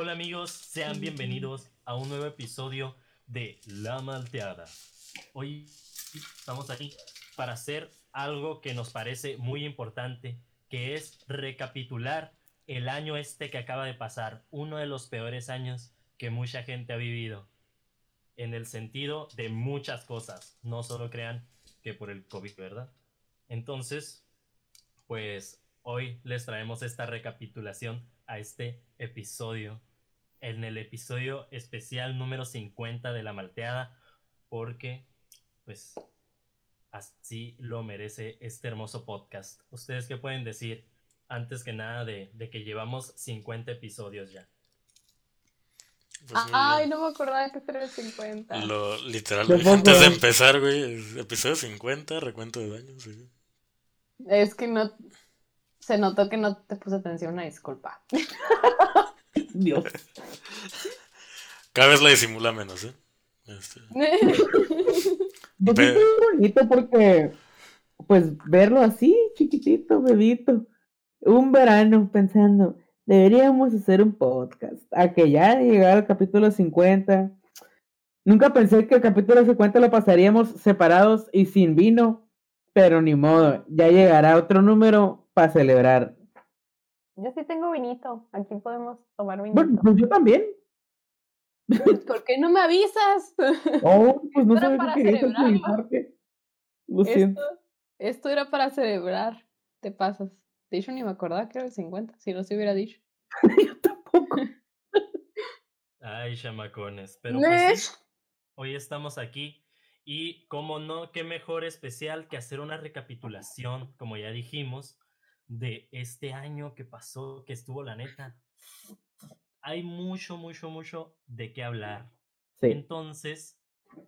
Hola amigos, sean bienvenidos a un nuevo episodio de La Malteada. Hoy estamos aquí para hacer algo que nos parece muy importante, que es recapitular el año este que acaba de pasar, uno de los peores años que mucha gente ha vivido, en el sentido de muchas cosas, no solo crean que por el COVID, ¿verdad? Entonces, pues hoy les traemos esta recapitulación a este episodio, en el episodio especial número 50 de La Malteada, porque pues así lo merece este hermoso podcast. ¿Ustedes qué pueden decir antes que nada de, que llevamos 50 episodios ya? Pues Ay, no me acordaba que era 50. Lo, literal, antes de empezar, güey, episodio 50, recuento de daños. Es que no. Se notó que no te puse atención, una disculpa. Dios. Cada vez la disimula menos, ¿eh? Este... Pues bonito porque, pues, verlo así, chiquitito, bebito. Un verano pensando, deberíamos hacer un podcast. A que ya llegara al capítulo 50. Nunca pensé que el capítulo 50 lo pasaríamos separados y sin vino, pero ni modo, ya llegará otro número para celebrar. Yo sí tengo vinito, aquí podemos tomar vinito. Bueno, pues yo también. ¿Por qué no me avisas? Oh, pues no sé para celebrar. Lo siento. Esto, era para celebrar. Te pasas. De hecho, ni me acordaba que era el 50, si no se hubiera dicho. Yo tampoco. Ay, chamacones. Pero pues hoy estamos aquí. Y como no, qué mejor especial que hacer una recapitulación, como ya dijimos, de este año que pasó, que estuvo la neta hay mucho, mucho, mucho de qué hablar. Entonces,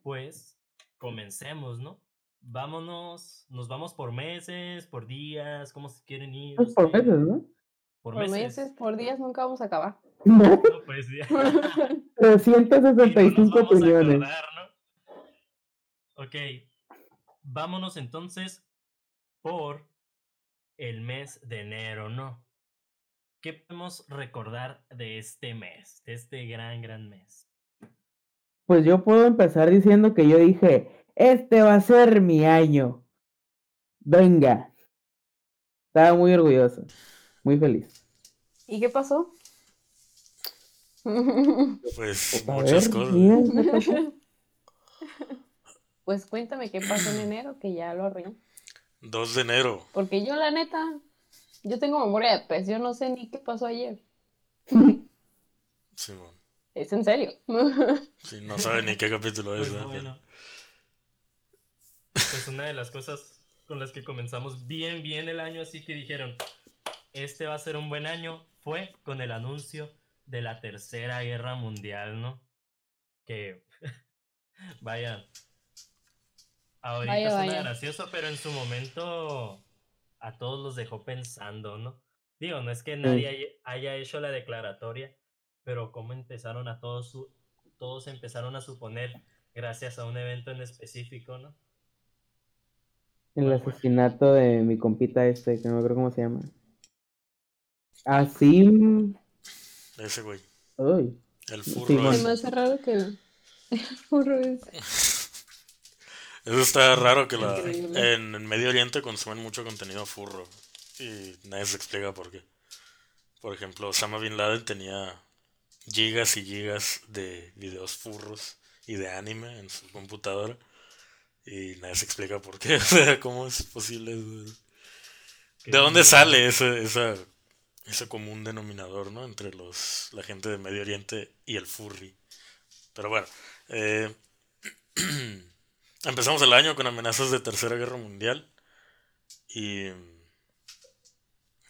pues, comencemos, ¿no? Vámonos, nos vamos por meses, por días, ¿cómo se quieren ir? Pues por meses, ¿no? Por, meses. por días nunca vamos a acabar. No, no pues ya. 365 opiniones. ¿no? Ok, vámonos entonces por el mes de enero, ¿no? ¿Qué podemos recordar de este mes, de este gran, gran mes? Pues yo puedo empezar diciendo que yo dije, este va a ser mi año. Venga. Estaba muy orgulloso, muy feliz. ¿Y qué pasó? Pues muchas cosas. pues cuéntame qué pasó en enero, que ya lo arruiné. 2 de enero. Porque yo la neta yo tengo memoria de pez, yo no sé ni qué pasó ayer. Sí, ¿Es en serio? sí, no sabe ni qué capítulo es. Pues, bueno. pues una de las cosas con las que comenzamos bien, bien el año, así que dijeron, este va a ser un buen año, fue con el anuncio de la Tercera Guerra Mundial, ¿no? Que, vaya, ahorita suena gracioso, pero en su momento a todos los dejó pensando, ¿no? Digo, no es que nadie haya hecho la declaratoria, pero cómo empezaron a todos, todos empezaron a suponer gracias a un evento en específico, ¿no? El asesinato de mi compita este, que no me acuerdo cómo se llama. Así. Ese güey. Uy. El furro. Es más raro que el, furro ese. Eso está raro que la, en, Medio Oriente consumen mucho contenido furro y nadie se explica por qué. Por ejemplo, Osama Bin Laden tenía gigas y gigas de videos furros y de anime en su computadora y nadie se explica por qué. O sea, ¿cómo es posible? ¿De dónde sale ese, esa, ese común denominador, ¿no? Entre los, la gente de Medio Oriente y el furry. Pero bueno, eh, Empezamos el año con amenazas de Tercera Guerra Mundial. Y.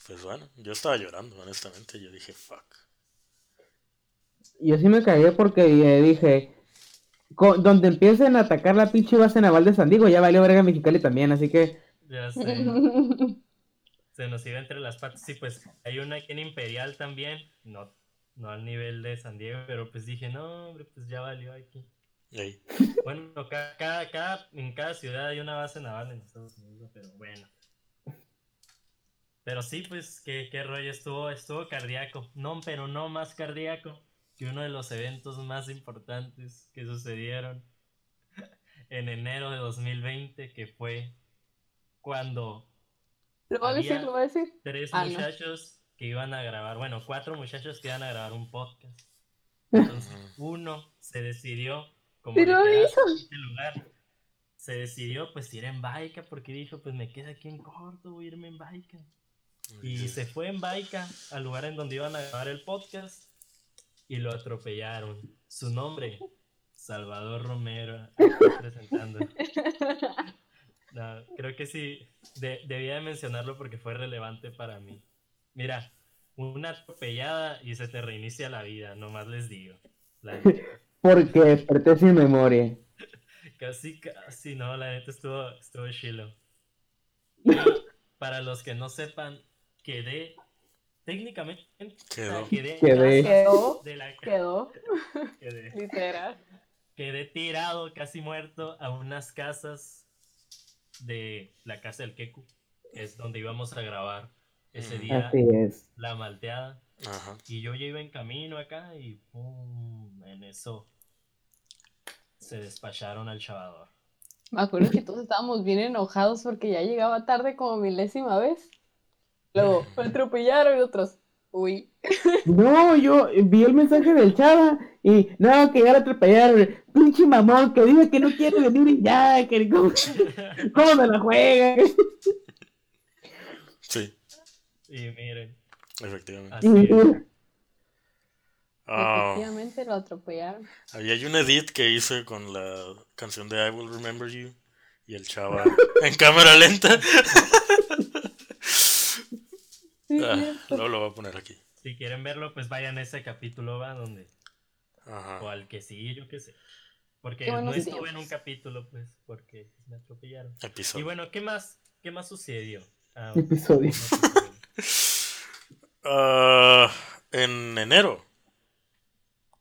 Pues bueno, yo estaba llorando, honestamente. Yo dije, fuck. Yo sí me cagué porque eh, dije. donde empiecen a atacar la pinche base naval de San Diego, ya valió verga Mexicali también, así que. Ya sé. Se nos iba entre las patas. Sí, pues hay una aquí en Imperial también. No, no al nivel de San Diego, pero pues dije, no, hombre, pues ya valió aquí. Bueno, cada, en cada ciudad hay una base naval en Estados Unidos, pero bueno. Pero sí, pues, qué, qué rollo estuvo, estuvo cardíaco. No, pero no más cardíaco. que uno de los eventos más importantes que sucedieron en enero de 2020, que fue cuando Lo voy a decir, lo voy a decir. tres Ah, no. muchachos que iban a grabar, bueno, cuatro muchachos que iban a grabar un podcast. Entonces, uno se decidió, como lo hizo. cerquita el lugar, se decidió pues ir en baica porque dijo, pues me queda aquí en corto, voy a irme en baica. Y se fue en baica al lugar en donde iban a grabar el podcast y lo atropellaron. Su nombre, Salvador Romero, presentando. No, creo que sí, de- debía de mencionarlo porque fue relevante para mí. Mira, una atropellada y se te reinicia la vida, nomás les digo. La. Porque desperté sin memoria. Casi, casi, no, la neta estuvo, estuvo chilo. Para los que no sepan, quedé, técnicamente, Quedó. quedé, Quedé. Quedó, de la quedó, quedé, literal. quedé tirado, casi muerto, a unas casas de la casa del Keku, que es donde íbamos a grabar ese día Así es. la malteada. Ajá. Y yo ya iba en camino acá y pum, en eso se despacharon al chavador. Me acuerdo que todos estábamos bien enojados porque ya llegaba tarde como milésima vez. Luego, me atropellaron y otros, uy. No, yo vi el mensaje del chava y no, que ya lo atropellaron. Pinche mamón que dice que no quiere venir y ya, que cómo, cómo me la juega. Sí, Y miren, efectivamente. así es. Ah, Efectivamente lo atropellaron. había hay un edit que hice con la canción de I Will Remember You y el chava en cámara lenta. Sí, Ah, luego lo voy a poner aquí. Si quieren verlo, pues vayan a ese capítulo, va, donde, o Ajá. al que sí, yo qué sé. Porque Qué no estuve en tiempos. un capítulo, pues, porque me atropellaron. Y Episodio. bueno, ¿qué más? ¿Qué más sucedió? Ah, Episodio. no sucedió. Ah, en enero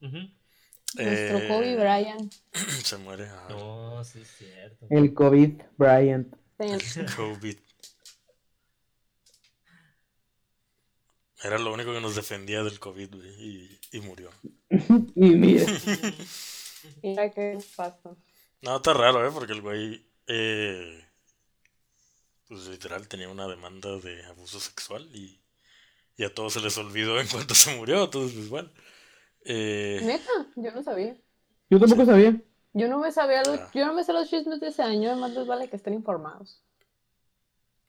Nuestro eh, Kobe Bryant. se muere. ajá. No, sí es cierto. El COVID, Bryant. Sí. COVID. Era lo único que nos defendía del COVID, güey, y, y murió. Y mira, Mira qué pasó. No, está raro, ¿eh? Porque el güey, eh, pues literal, tenía una demanda de abuso sexual y, y a todos se les olvidó en cuanto se murió, entonces, pues bueno. Eh, Neta, yo no sabía. yo tampoco sabía. Yo no me sabía los, Ah. yo no me sé los chismes de ese año, además les vale que estén informados.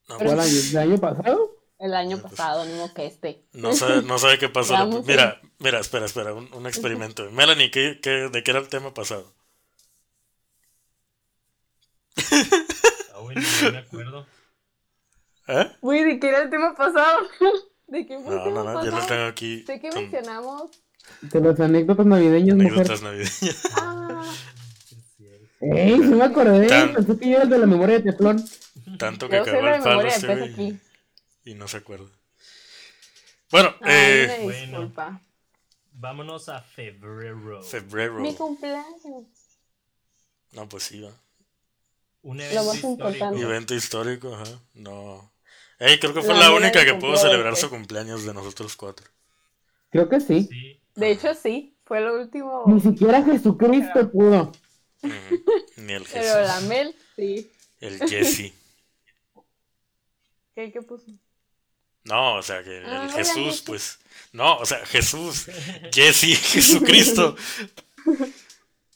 no, Pero- ¿Cuál año? ¿El año pasado? El año pues. pasado, ni que este. no sabe, no sabe qué pasó. Veamos, Mira, mira, espera, espera, un, un experimento. Melanie, ¿qué, qué, ¿de qué era el tema pasado? Ah, bueno, no me acuerdo. ¿Eh? Uy, ¿de qué era el tema pasado? ¿De qué fue el No, tema no, no, ya lo pasado? tengo aquí. ¿De qué con mencionamos? De las anécdotas navideñas, mujer. anécdotas navideñas. Ah, es cierto. Ey, sí me acordé. Tan- Pensé que yo era el de la memoria de Teflón. Tanto que de el palo este güey aquí. y no se acuerda. Bueno, Ay, eh, bueno. disculpa. Vámonos a febrero. febrero. Mi cumpleaños. No, pues sí, va. Un Lo evento más histórico. importante. Evento histórico, ajá. No. Ey, creo que fue La la, única que pudo celebrar su cumpleaños de nosotros cuatro. Creo que sí. Sí. De hecho, sí, fue lo último. Ni siquiera Jesucristo pudo. Ujú. Ni el Pero Jesús. la Mel, sí. El Jesse. ¿Qué, qué puso? No, o sea, que Ah, el hola, Jesús, Jesse. pues. No, o sea, Jesús. Jesse, Jesucristo.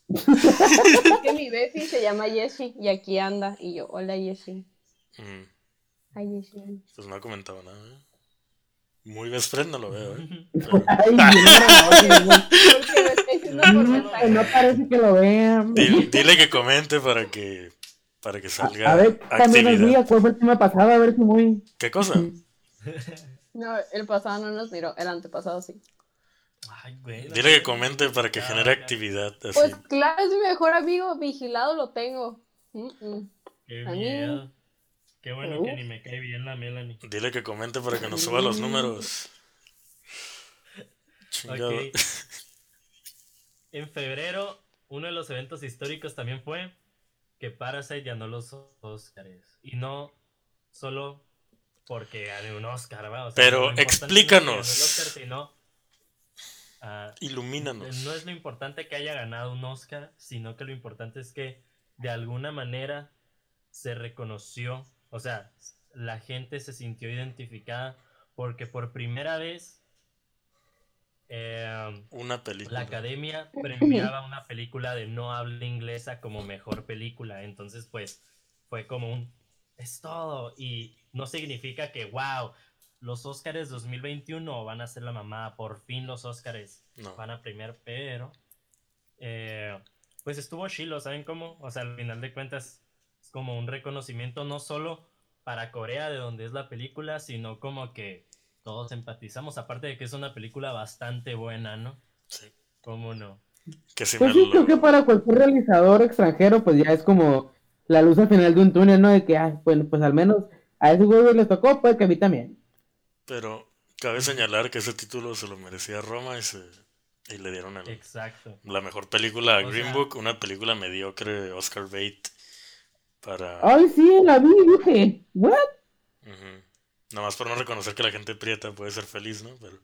Es que mi Befi se llama Jessie y aquí anda. Y yo, hola Jessie. Mm, Ay, Jessie. Pues no ha comentado nada, ¿eh? Muy best friend no lo veo, ¿eh? Ay, no, no, parece que lo vean. Dile, dile que comente para que para que salga A ver, también nos diga cuál fue el tema pasado, a ver si muy. ¿Qué cosa? No, el pasado no nos miró, el antepasado sí. Ay, güey. Dile que comente para que genere ya. actividad así. Pues claro, es mi mejor amigo, vigilado lo tengo. Mm, mm. Qué miedo. Qué bueno que ni me cae bien la Melanie. Dile que comente para que nos suba los números. Chingado. Ok. En febrero, uno de los eventos históricos también fue que Parasite ganó los Oscars. Y no solo porque gané un Oscar, ¿va? O sea, Pero no explícanos. ganó el Oscar, sino Ah, Ilumínanos. no es lo importante que haya ganado un Oscar, sino que lo importante es que de alguna manera se reconoció, o sea, la gente se sintió identificada porque por primera vez eh, Una la película. academia premiaba una película de no habla inglesa como mejor película. Entonces, pues, fue como un. Es todo. Y no significa que, wow, los Oscars 2021 van a ser la mamá. Por fin los Oscars No. van a premiar, pero. eh, pues estuvo chilo, ¿saben cómo? O sea, al final de cuentas, como un reconocimiento no solo para Corea, de donde es la película, sino como que todos empatizamos. Aparte de que es una película bastante buena, ¿no? Sí. ¿Cómo no? Que Pues me sí, creo que para cualquier realizador extranjero, pues ya es como la luz al final de un túnel, ¿no? De que, ah, bueno, pues al menos a ese güey les tocó, pues que a mí también. Pero cabe señalar que ese título se lo merecía Roma y, se... y le dieron el- Exacto. la mejor película a O Green sea- Book, una película mediocre Oscar Bait para... Ay, sí, la vi y dije, ¿what? Ujú. Nada más por no reconocer que la gente prieta puede ser feliz, ¿no? Pero...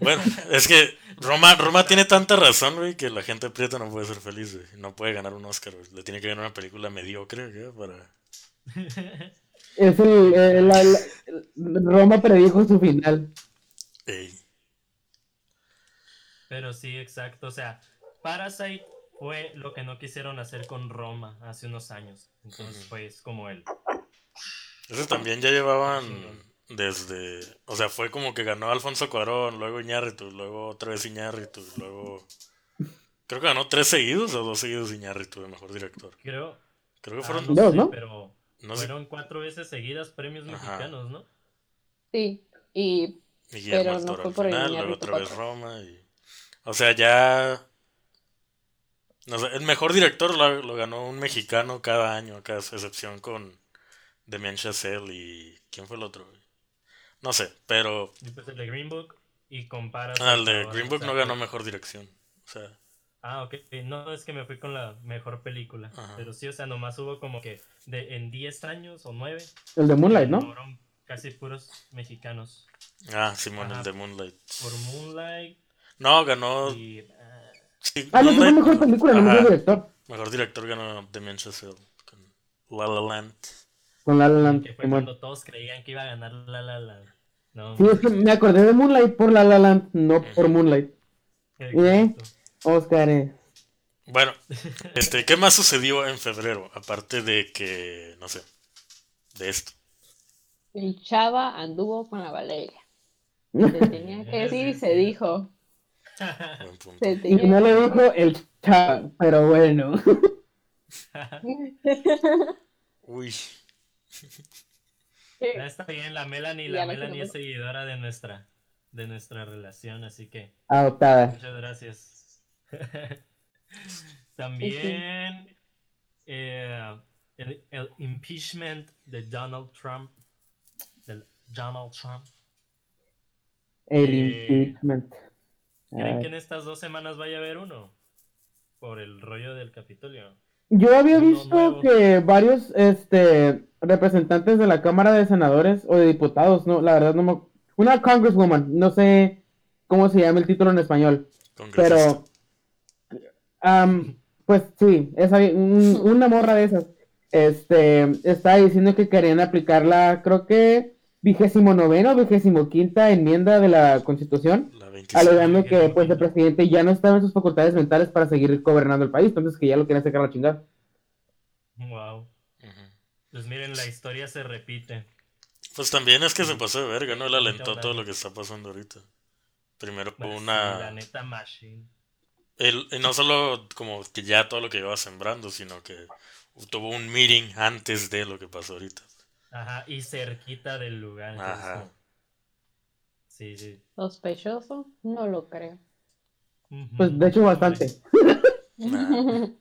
Bueno, es que Roma, Roma tiene tanta razón, güey, que la gente prieta no puede ser feliz, güey. No puede ganar un Oscar, güey. Le tiene que ganar una película mediocre, güey, para... Es el, eh, la- la- Roma predijo su final. Ey. Pero sí, exacto. O sea, Parasite fue lo que no quisieron hacer con Roma hace unos años. Entonces, pues, como el. Ese también ya llevaban desde... O sea, fue como que ganó Alfonso Cuarón, luego Iñárritu, luego otra vez Iñárritu, luego... Creo que ganó tres seguidos o dos seguidos Iñárritu de Mejor Director. Creo. Creo que ah, fueron... no Dos, sé, ¿no? pero No sé. fueron cuatro veces seguidas premios Ajá. mexicanos, ¿no? Sí, y Y Guillermo Pero no Toro fue al por el final, luego otra vez. Roma y... O sea, ya... No sé, el mejor director lo, lo ganó un mexicano cada año, es excepción con Demian Chazelle y... ¿Quién fue el otro? No sé, pero... Pues el de Green Book y comparas. Ah, el de Green Book no ganó mejor dirección. O sea, Ah, ok. No, es que me fui con la mejor película. Ajá. Pero sí, o sea, nomás hubo como que de, en 10 años o 9. El de Moonlight, ¿no? Fueron casi puros mexicanos. ah, Simón, el de Moonlight. Por Moonlight No, ganó... y. ah, sí, Ah, no, fue mejor película, no mejor director. Mejor director ganó Demian Chazelle con La La Land. Con La La Land, que fue cuando todos creían que iba a ganar la la la. No, Sí, es que me acordé de Moonlight por La La Land, no por Moonlight. exacto. Oscar, eh. Bueno, este, ¿qué más sucedió en febrero? Aparte de que, no sé, de esto. el Chava anduvo con la Valeria. Se tenía que decir y se dijo. Buen punto. Se Y no lo dijo el chavo, pero bueno. Uy, Ya está bien, la Melanie, la no Melanie es seguidora de nuestra, de nuestra relación, así que Adoptada. muchas gracias. También eh, el, el impeachment de Donald Trump, del Donald Trump. El Eh, impeachment. ¿Creen Ay. que en estas dos semanas vaya a haber uno? Por el rollo del Capitolio. Yo había Uno visto nuevo. que varios este, representantes de la Cámara de Senadores o de Diputados, no, la verdad no me... Una congresswoman, no sé cómo se llama el título en español, pero... am, pues sí, esa, un- una morra de esas, este, está diciendo que querían aplicar la, creo que, vigésimo noveno, vigésimo quinta enmienda de la Constitución, La 25. Alegando que pues el presidente ya no estaba en sus facultades mentales para seguir gobernando el país, entonces que ya lo querían sacar a la chingada. Wow. Pues miren, la historia se repite. Pues también es que se pasó de verga, ¿no? Él alentó todo lo que está pasando ahorita. Primero Pues hubo sí, una... la neta machine. Él, y no solo como que ya todo lo que iba sembrando, sino que tuvo un meeting antes de lo que pasó ahorita. Ajá, y cerquita del lugar. entonces, Ajá. Como- Sí, sí. Sospechoso, no lo creo. Pues de hecho bastante.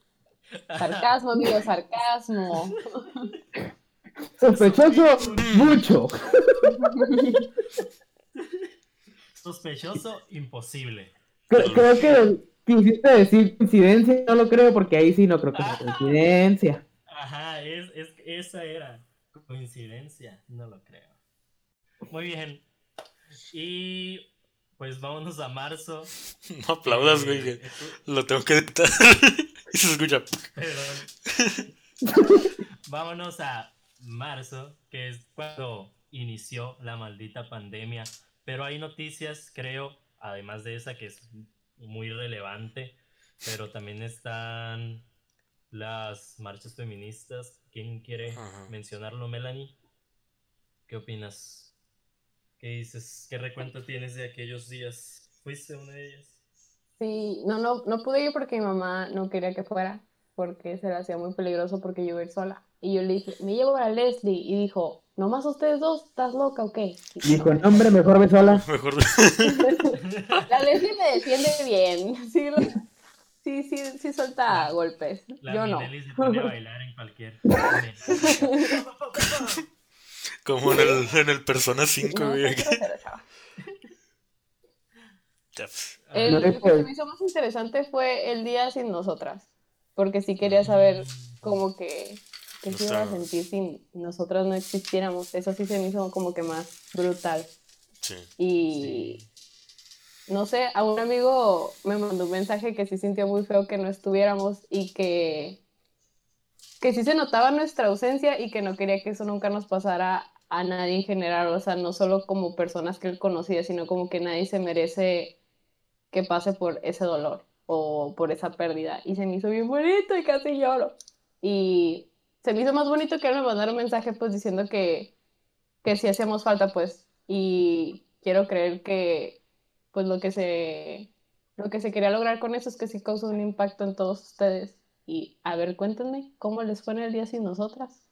Sarcasmo, amigo, sarcasmo. Sospechoso mucho. Sospechoso, imposible. Cre- creo que quisiste decir coincidencia, no lo creo porque ahí sí no creo que sea coincidencia. Ajá, es, es, esa era. Coincidencia, no lo creo. Muy bien. Y pues vámonos a marzo. No aplaudas, güey, Eh, lo tengo que editar. y se escucha. Perdón. Vámonos a marzo, que es cuando inició la maldita pandemia. Pero hay noticias, creo, además de esa que es muy relevante, pero también están las marchas feministas. ¿Quién quiere Ajá. mencionarlo, Melanie? ¿Qué opinas? ¿Qué dices? ¿Qué recuento tienes de aquellos días? ¿Fuiste una de ellas? Sí, no, no, no pude ir porque mi mamá no quería que fuera, porque se le hacía muy peligroso porque yo iba a ir sola. Y yo le dije, me llevo a Leslie, y dijo, ¿nomás ustedes dos? ¿Estás loca o qué? Y Dijo, no, hombre, mejor ve sola. Mejor. La Leslie me defiende bien, sí, lo- sí, sí, sí suelta golpes, La yo no. Minelli se pone a bailar en cualquier. Como en el, en el Persona 5, No, güey. El, lo que se me hizo más interesante fue el día sin nosotras, porque sí quería saber como que qué se iba a sentir si nosotras no existiéramos. Eso sí se me hizo como que más brutal. Sí. Y no sé, a un amigo me mandó un mensaje que sí sintió muy feo que no estuviéramos y que, que sí se notaba nuestra ausencia y que no quería que eso nunca nos pasara a nadie en general, o sea, no solo como personas que él conocía, sino como que nadie se merece que pase por ese dolor o por esa pérdida. Y se me hizo bien bonito y casi lloro. Y se me hizo más bonito que él me mandara un mensaje pues diciendo que, que sí hacíamos falta pues. Y quiero creer que pues lo que se lo que se quería lograr con eso es que sí causó un impacto en todos ustedes. Y a ver, cuéntenme cómo les fue en el día sin nosotras.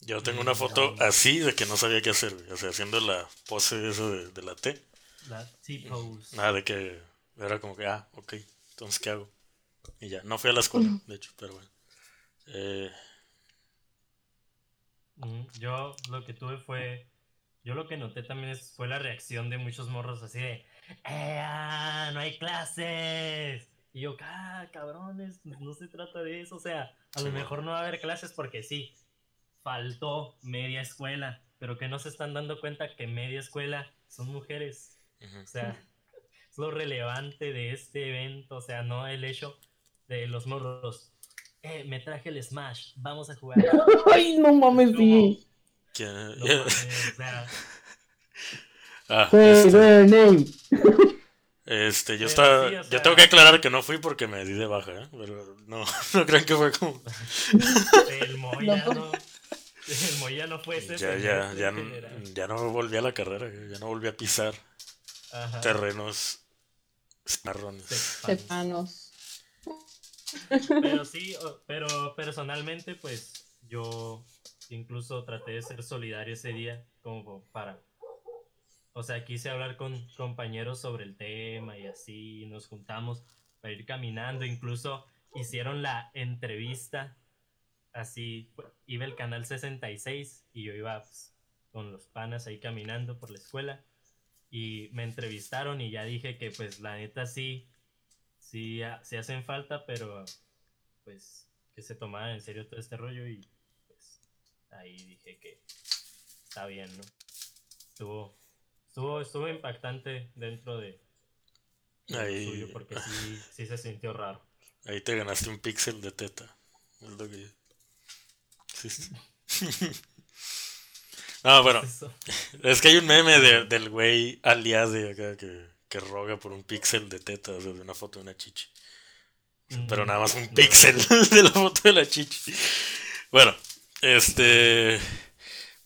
Yo tengo una foto así de que no sabía qué hacer. O sea, haciendo la pose esa de, de la T. La T-pose. Nada de que era como que, ah, ok, entonces ¿qué hago? Y ya, no fui a la escuela, de hecho, pero bueno. Eh, Mm, Yo lo que tuve fue. Yo lo que noté también fue la reacción de muchos morros así de. ¡Eh, ah, no hay clases! Y yo, ah, cabrones, no se trata de eso. O sea, a lo mejor no va a haber clases porque sí, faltó media escuela. Pero que no se están dando cuenta que media escuela son mujeres. O sea, es lo relevante de este evento. O sea, no el hecho de los morros. Eh, me traje el Smash, vamos a jugar. Ay, no mames, sí. ¿Quién- No mames, o sea, Ah, Say este, yo Pero estaba, sí, o yo tengo que aclarar que no fui porque me di de baja, ¿eh? Pero no, no crean que fue como, el Moya No. no. El Moya no fue ese. ya, ya, ya, general. n- ya no volví a la carrera, ya no volví a pisar Ajá. terrenos marrones. Sepan. Sepanos. Pero sí, pero personalmente, pues yo incluso traté de ser solidario ese día, como para. O sea, quise hablar con compañeros sobre el tema y así nos juntamos para ir caminando. Incluso hicieron la entrevista. Así iba el canal 66 y yo iba pues, con los panas ahí caminando por la escuela. Y me entrevistaron y ya dije que pues la neta sí, sí, ha- sí hacen falta, pero pues que se tomara en serio todo este rollo y pues ahí dije que está bien, ¿no? Estuvo, estuvo, estuvo impactante dentro de, de Ahí- suyo porque sí, sí se sintió raro. Ahí te ganaste un píxel de teta. Es lo que... Sí, sí. no, bueno, es que hay un meme de- del güey aliade acá que, que roga por un píxel de teta, o sea, de una foto de una chichi. Pero Mm, nada más un píxel de la foto de la chichi. Bueno, este.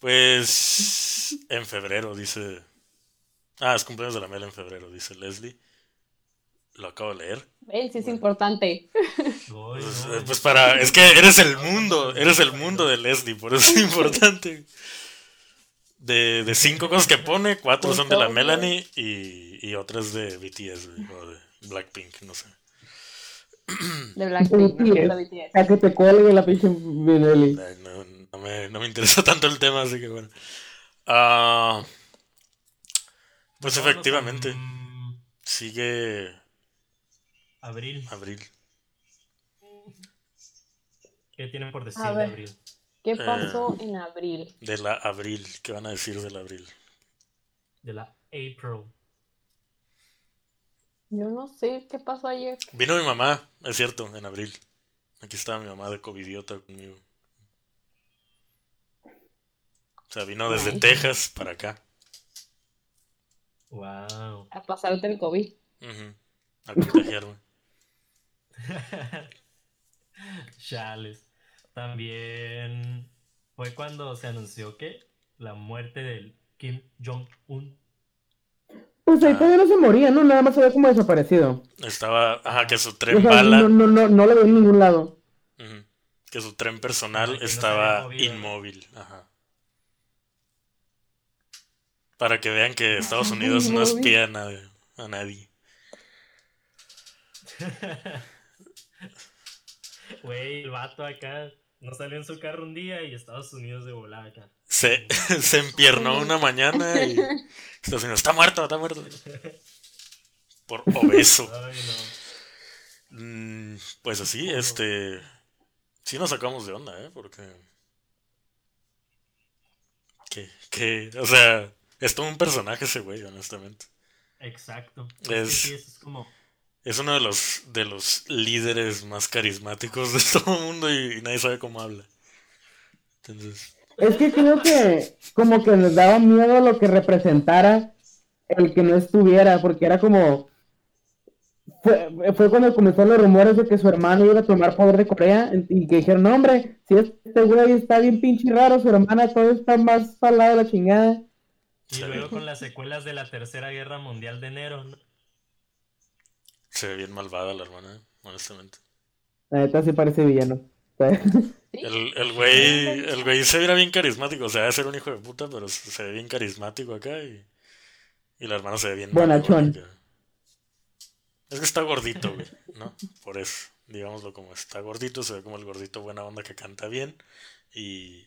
Pues. En febrero, dice. Ah, es cumpleaños de la Mela en febrero, dice Leslie. Lo acabo de leer. Ven, sí es Bueno. importante. Pues, eh, pues para. Es que eres el mundo. Eres el mundo de Leslie, por eso es importante. De, de cinco cosas que pone, cuatro son de la Melanie y, y otras de BTS, o de Blackpink, no sé. De Blackpink, no BTS. A que te cuelgue la pinche. Ay, No, no me, no me interesa tanto el tema, así que bueno. Ah, pues efectivamente, con sigue Abril. abril. ¿Qué tienen por decir de abril? ¿Qué Eh. pasó en abril? De la abril, ¿qué van a decir del abril? De la April. Yo no sé qué pasó ayer. Vino mi mamá, es cierto, en abril. Aquí estaba mi mamá de covidiota conmigo. O sea, vino desde Ay. Texas para acá. Wow. A pasarte el COVID. Ujú, A contagiarme. Chales. También fue cuando se anunció que la muerte del Kim Jong-un. Pues ahí Ah. todavía no se moría, ¿no? Nada más se ve como desaparecido. Estaba, ajá, que su O tren sea, bala, no, no, no, no lo veo en ningún lado. ujú, que su tren personal que estaba inmóvil, ajá. Para que vean que Estados Unidos no espía a nadie. A nadie. Güey, el vato acá no salió en su carro un día y Estados Unidos de volada acá. Se, se empiernó una mañana y Estados Unidos, está muerto, está muerto. Por obeso. Ay, no. Mm, Pues así, este. Sí nos sacamos de onda, ¿eh? Porque. Que, que, o sea, es todo un personaje ese güey, honestamente. Exacto. Es- Es... sí, como. Es uno de los, de los líderes más carismáticos de todo el mundo y, nadie sabe cómo habla. Entonces, Es que creo que como que les daba miedo lo que representara el que no estuviera, porque era como... Fue, fue cuando comenzaron los rumores de que su hermano iba a tomar poder de Corea y que dijeron, no hombre, si este güey está bien pinche raro, su hermana todo está más lado de la chingada. Y luego con las secuelas de la Tercera Guerra Mundial de enero, ¿no? se ve bien malvada la hermana, ¿eh? honestamente. La neta sí parece villano. El, el güey, el güey se veía bien carismático, o sea, debe ser un hijo de puta, pero se ve bien carismático acá y, y la hermana se ve bien Bonachón. Es que está gordito, güey, ¿no? Por eso, digámoslo como está gordito, se ve como el gordito buena onda que canta bien y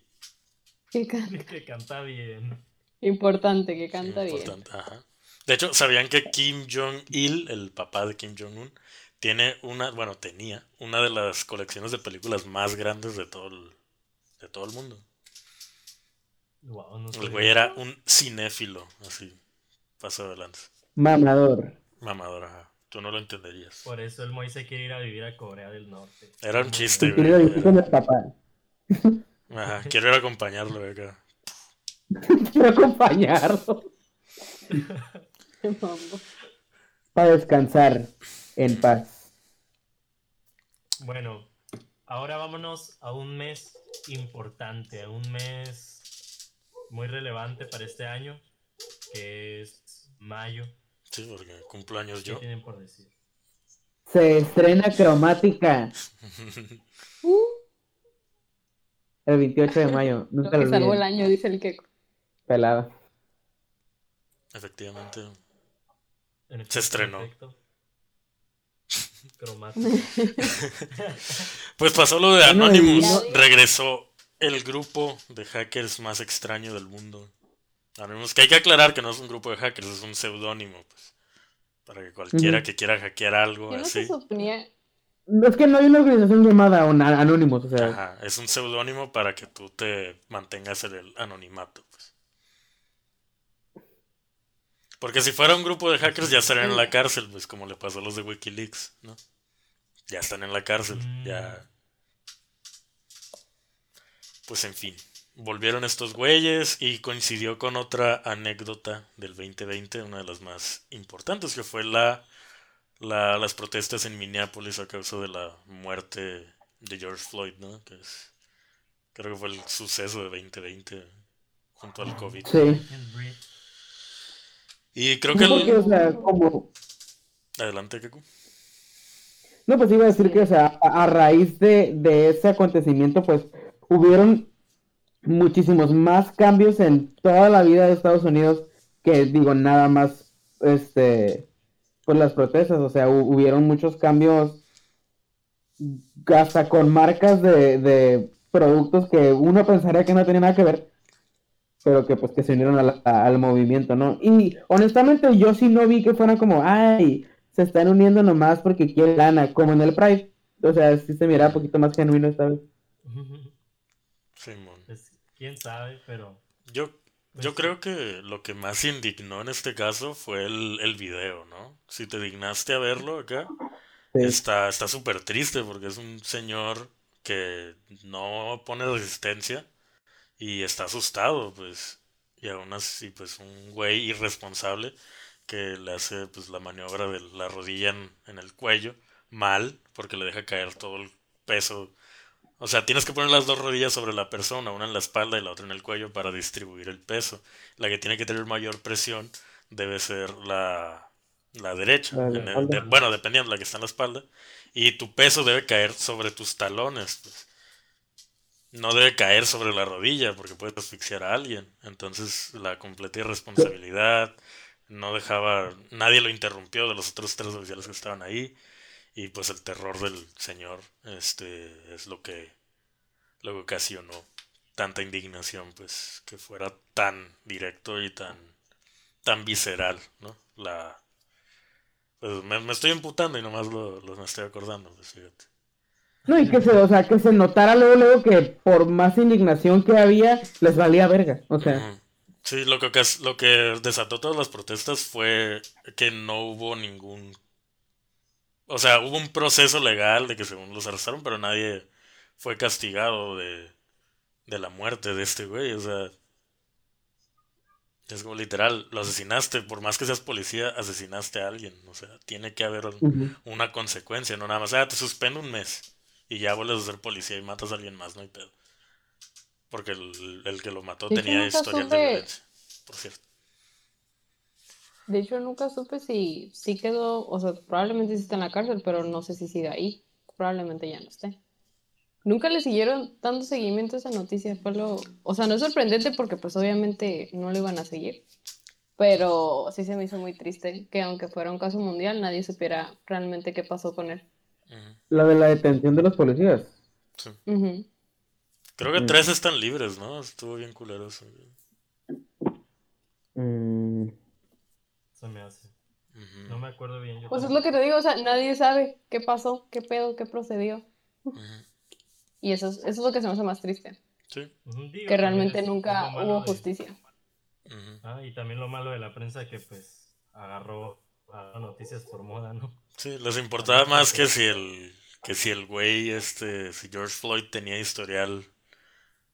Que can- que canta bien. Importante, que canta bien. importante, ajá. De hecho, ¿sabían que Kim Jong-il, el papá de Kim Jong-un, tiene una, bueno, tenía una de las colecciones de películas más grandes de todo el, de todo el mundo? Wow, no El güey era un cinéfilo, así, paso adelante. mamador. Mamador, ajá. Tú no lo entenderías. Por eso el Moy se quiere ir a vivir a Corea del Norte. Era un chiste, bien. güey. Querido vivir con el papá. Ajá, quiero ir a acompañarlo güey, acá. Quiero acompañarlo para descansar en paz. Bueno, ahora vámonos a un mes importante, a un mes muy relevante para este año, que es mayo. Sí, porque cumplo años ¿Qué yo. tienen por decir? Se estrena cromática Uh, el 28 de mayo. lo Nunca que lo salvó el año, dice el que. Pelada. Efectivamente. En Se estrenó. Pues pasó lo de Anonymous. Regresó el grupo de hackers más extraño del mundo. Anonymous, que hay que aclarar que no es un grupo de hackers, es un seudónimo, pues. Para que cualquiera que quiera hackear algo no así. Es que no hay una organización llamada Anonymous, o sea, Ajá, es un seudónimo para que tú te mantengas en el anonimato, pues. Porque si fuera un grupo de hackers ya estarían en la cárcel, pues como le pasó a los de Wikileaks, ¿no? Ya están en la cárcel, Mm. ya. Pues en fin, volvieron estos güeyes y coincidió con otra anécdota del 2020, una de las más importantes, que fue la, la- las protestas en Minneapolis a causa de la muerte de George Floyd, ¿no? Que es, creo que fue el suceso de 2020 junto al COVID. sí. Y creo que No, porque, o el... sea, como... Adelante, Keku. No, pues iba a decir que, o sea, a, a raíz de, de ese acontecimiento, pues, hubieron muchísimos más cambios en toda la vida de Estados Unidos que, digo, nada más, este, pues las protestas, o sea, hu- hubieron muchos cambios hasta con marcas de, de productos que uno pensaría que no tenía nada que ver, pero que pues que se unieron a la- a- al movimiento, ¿no? Y honestamente yo sí no vi que fueran como, ay, se están uniendo nomás porque quieren lana, como en el Pride. O sea, sí se mira un poquito más genuino esta vez. Simón. Pues, quién sabe, pero Yo, Yo creo que lo que más indignó en este caso fue el, el video, ¿no? Si te dignaste a verlo acá, Sí. está está súper triste porque es un señor que no pone resistencia y está asustado, pues. Y aún así, pues un güey irresponsable que le hace pues la maniobra de la rodilla en, en el cuello mal porque le deja caer todo el peso. O sea, tienes que poner las dos rodillas sobre la persona, una en la espalda y la otra en el cuello para distribuir el peso. La que tiene que tener mayor presión debe ser la, la derecha. La en el- de- bueno, dependiendo de la que está en la espalda. Y tu peso debe caer sobre tus talones. pues. No debe caer sobre la rodilla porque puedes asfixiar a alguien. Entonces, la completa irresponsabilidad. No dejaba. Nadie lo interrumpió de los otros tres oficiales que estaban ahí. Y pues el terror del señor. Este. es lo que. Lo que ocasionó tanta indignación. Pues. que fuera tan directo y tan. tan visceral, ¿no? La. Pues me, me estoy imputando y nomás lo, lo me estoy acordando, pues fíjate. No, y que se, o sea, que se notara luego, luego que por más indignación que había, les valía verga. O sea. Sí, lo que, lo que desató todas las protestas fue que no hubo ningún... O sea, hubo un proceso legal de que según los arrestaron, pero nadie fue castigado de, de la muerte de este güey. O sea, es como literal, lo asesinaste, por más que seas policía, asesinaste a alguien. O sea, tiene que haber una consecuencia, no nada más, ah, te suspendo un mes y ya vuelves a ser policía y matas a alguien más, no hay pedo. Porque el, el que lo mató De tenía historial de supe- violencia, por cierto. De hecho, nunca supe si sí quedó, o sea, probablemente sí está en la cárcel, pero no sé si sigue ahí. Probablemente ya no esté. Nunca le siguieron dando seguimiento a esa noticia. Fue lo... O sea, no es sorprendente porque pues obviamente no lo iban a seguir. Pero sí se me hizo muy triste que aunque fuera un caso mundial, nadie supiera realmente qué pasó con él. La de la detención de los policías. sí. Creo que Mm. tres están libres, ¿no? Estuvo bien culero eso. Mm, Se me hace. No me acuerdo bien. yo Pues es lo que te digo, o sea, nadie sabe qué pasó, qué pedo, qué procedió. Y eso es, eso es lo que se me hace más triste, Sí. Digo, que realmente nunca hubo de- justicia. Ah, y también lo malo de la prensa que pues agarró a noticias por moda, ¿no? Sí, les importaba más que si el que si el güey, este, si George Floyd tenía historial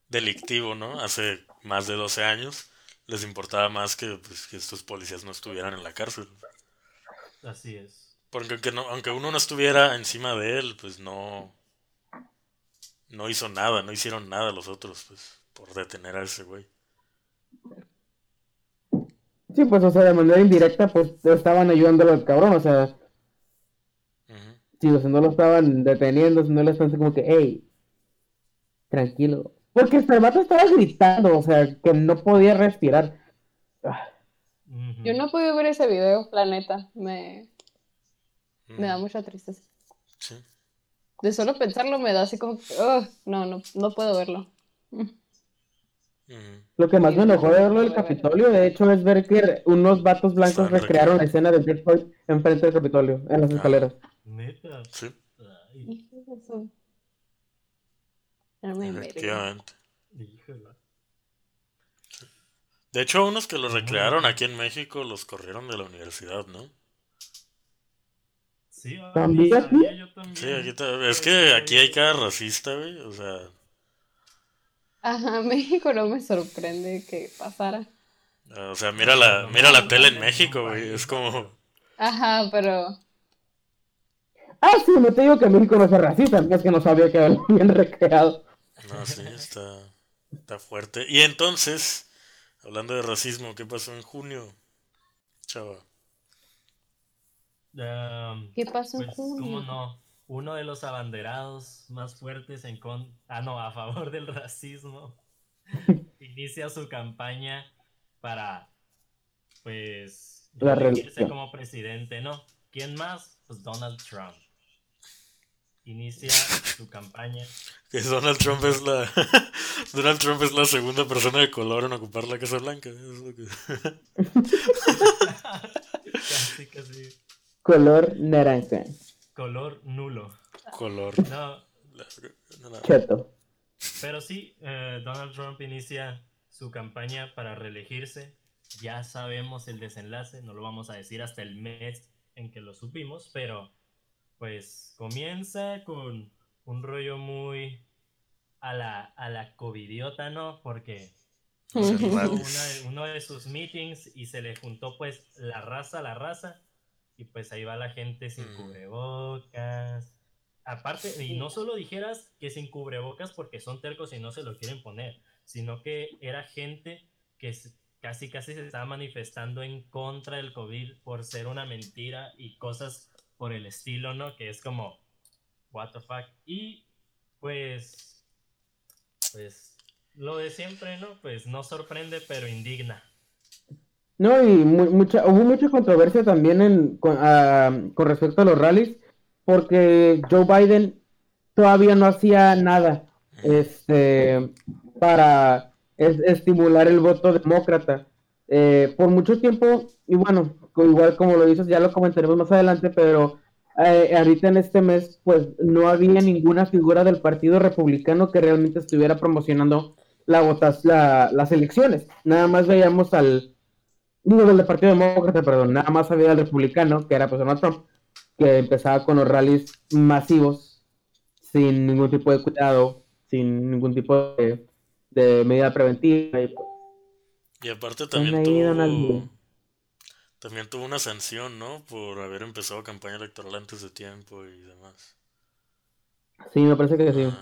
delictivo, ¿no? Hace más de 12 años, les importaba más que, pues, que estos policías no estuvieran en la cárcel. Así es. Porque aunque, no, aunque uno no estuviera encima de él, pues no, no hizo nada, no hicieron nada los otros, pues, por detener a ese güey. Sí, pues, o sea, de manera indirecta, pues estaban ayudándolo al cabrón. O sea, Ujú. si o sea, no lo estaban deteniendo, si no les pensé como que, hey, tranquilo. Porque hasta el vato estaba gritando, o sea, que no podía respirar. Yo no he podido ver ese video, la neta, me, me da mucha tristeza. Sí. De solo pensarlo me da así como, que, "Ugh, no, no, no puedo verlo. Lo que más me enojó de verlo del Capitolio, de hecho, es ver que unos vatos blancos recrearon la escena de Floyd enfrente del Capitolio, en las Ah. escaleras. Neta. Sí, Ay, efectivamente. De hecho, unos que lo recrearon aquí en México los corrieron de la universidad, ¿no? Sí, ah, ¿También yo también. Sí, aquí es que aquí hay cada racista, güey. O sea, Ajá, México no me sorprende que pasara. o sea, mira la, mira la tele en México, güey. Es como, Ajá, pero Ah, sí, no te digo que México no sea racista, es que no sabía que habían recreado. no, sí, está, está fuerte. Y entonces, hablando de racismo, ¿qué pasó en junio? Chava. Um, ¿qué pasó en Pues, junio? ¿cómo no? Uno de los abanderados más fuertes en con... Ah, no, a favor del racismo. inicia su campaña para, pues, reelegirse como presidente, ¿no? ¿Quién más? Pues Donald Trump. Inicia su campaña. Que Donald Trump es la Donald Trump es la segunda persona de color en ocupar la Casa Blanca. es lo que- casi, casi. Color naranja, Color nulo. color. No, la- no, no. cheto. Pero sí, eh, Donald Trump inicia su campaña para reelegirse. Ya sabemos el desenlace, no lo vamos a decir hasta el mes en que lo supimos, pero pues comienza con un rollo muy a la, a la covidiota, ¿no? Porque uno de sus meetings y se le juntó pues la raza, la raza, y pues ahí va la gente sin mm. cubrebocas. Aparte, y no solo dijeras que sin cubrebocas porque son tercos y no se lo quieren poner, sino que era gente que casi casi se estaba manifestando en contra del COVID por ser una mentira y cosas por el estilo, ¿no? Que es como, what the fuck. Y pues, pues, lo de siempre, ¿no? Pues no sorprende, pero indigna. No, y mucha, hubo mucha controversia también en, ah, con, respecto a los rallies, porque Joe Biden todavía no hacía nada este, para estimular el voto demócrata. Eh, por mucho tiempo, y bueno, igual como lo dices, ya lo comentaremos más adelante, pero eh, ahorita en este mes, pues no había ninguna figura del Partido Republicano que realmente estuviera promocionando la votas, las elecciones. Nada más veíamos al, digo, del Partido Demócrata, perdón, nada más había al republicano, que era pues Donald Trump, que empezaba con los rallies masivos, sin ningún tipo de cuidado, sin ningún tipo de, medida preventiva. Y, y aparte también tuvo, también tuvo una sanción, ¿no? Por haber empezado campaña electoral antes de tiempo y demás. Sí, me parece que sí.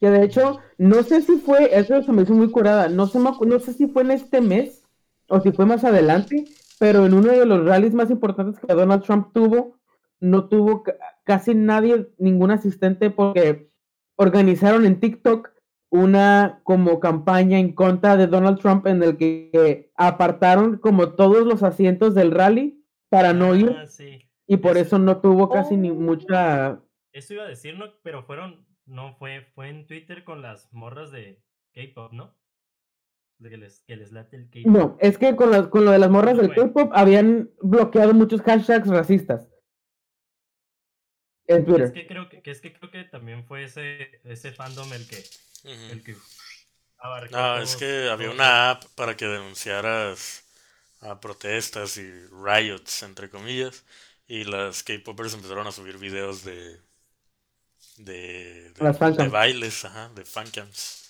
Que de hecho, no sé si fue, eso se me hizo muy curada, no sé, no sé si fue en este mes o si fue más adelante, pero en uno de los rallies más importantes que Donald Trump tuvo, no tuvo casi nadie, ningún asistente, porque organizaron en TikTok una como campaña en contra de Donald Trump en el que, apartaron como todos los asientos del rally para no ir. Ah, y por eso no tuvo casi ni oh. mucha... Eso iba a decir, ¿no? Pero fueron, no fue, fue en Twitter con las morras de K-pop, ¿no? Que les, late el K-pop. No, es que con, con lo de las morras del K-pop habían bloqueado muchos hashtags racistas. En Twitter. Es que creo que, es que creo que también fue ese, ese fandom el que, el que Ah, es que había una app para que denunciaras a protestas y riots, entre comillas, y las K-popers empezaron a subir videos de de, de, bailes, ajá, de fancams.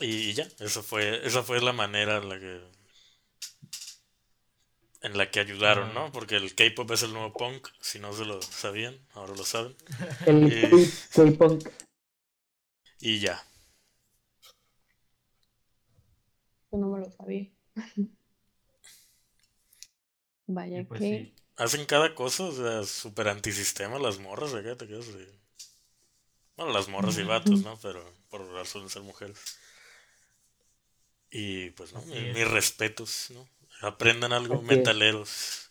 Y ya, eso fue, esa fue la manera en la que en la que ayudaron, ¿no? Porque el K-pop es el nuevo punk, si no se lo sabían, ahora lo saben. El K-punk. Y ya. Yo no me lo sabía. Vaya pues que. Hacen cada cosa, o sea, súper antisistema las morras acá, te quedas de... Bueno, las morras y vatos, ¿no? Pero por razón de ser mujeres. Y pues no, mis, respetos, ¿no? Aprendan algo, metaleros.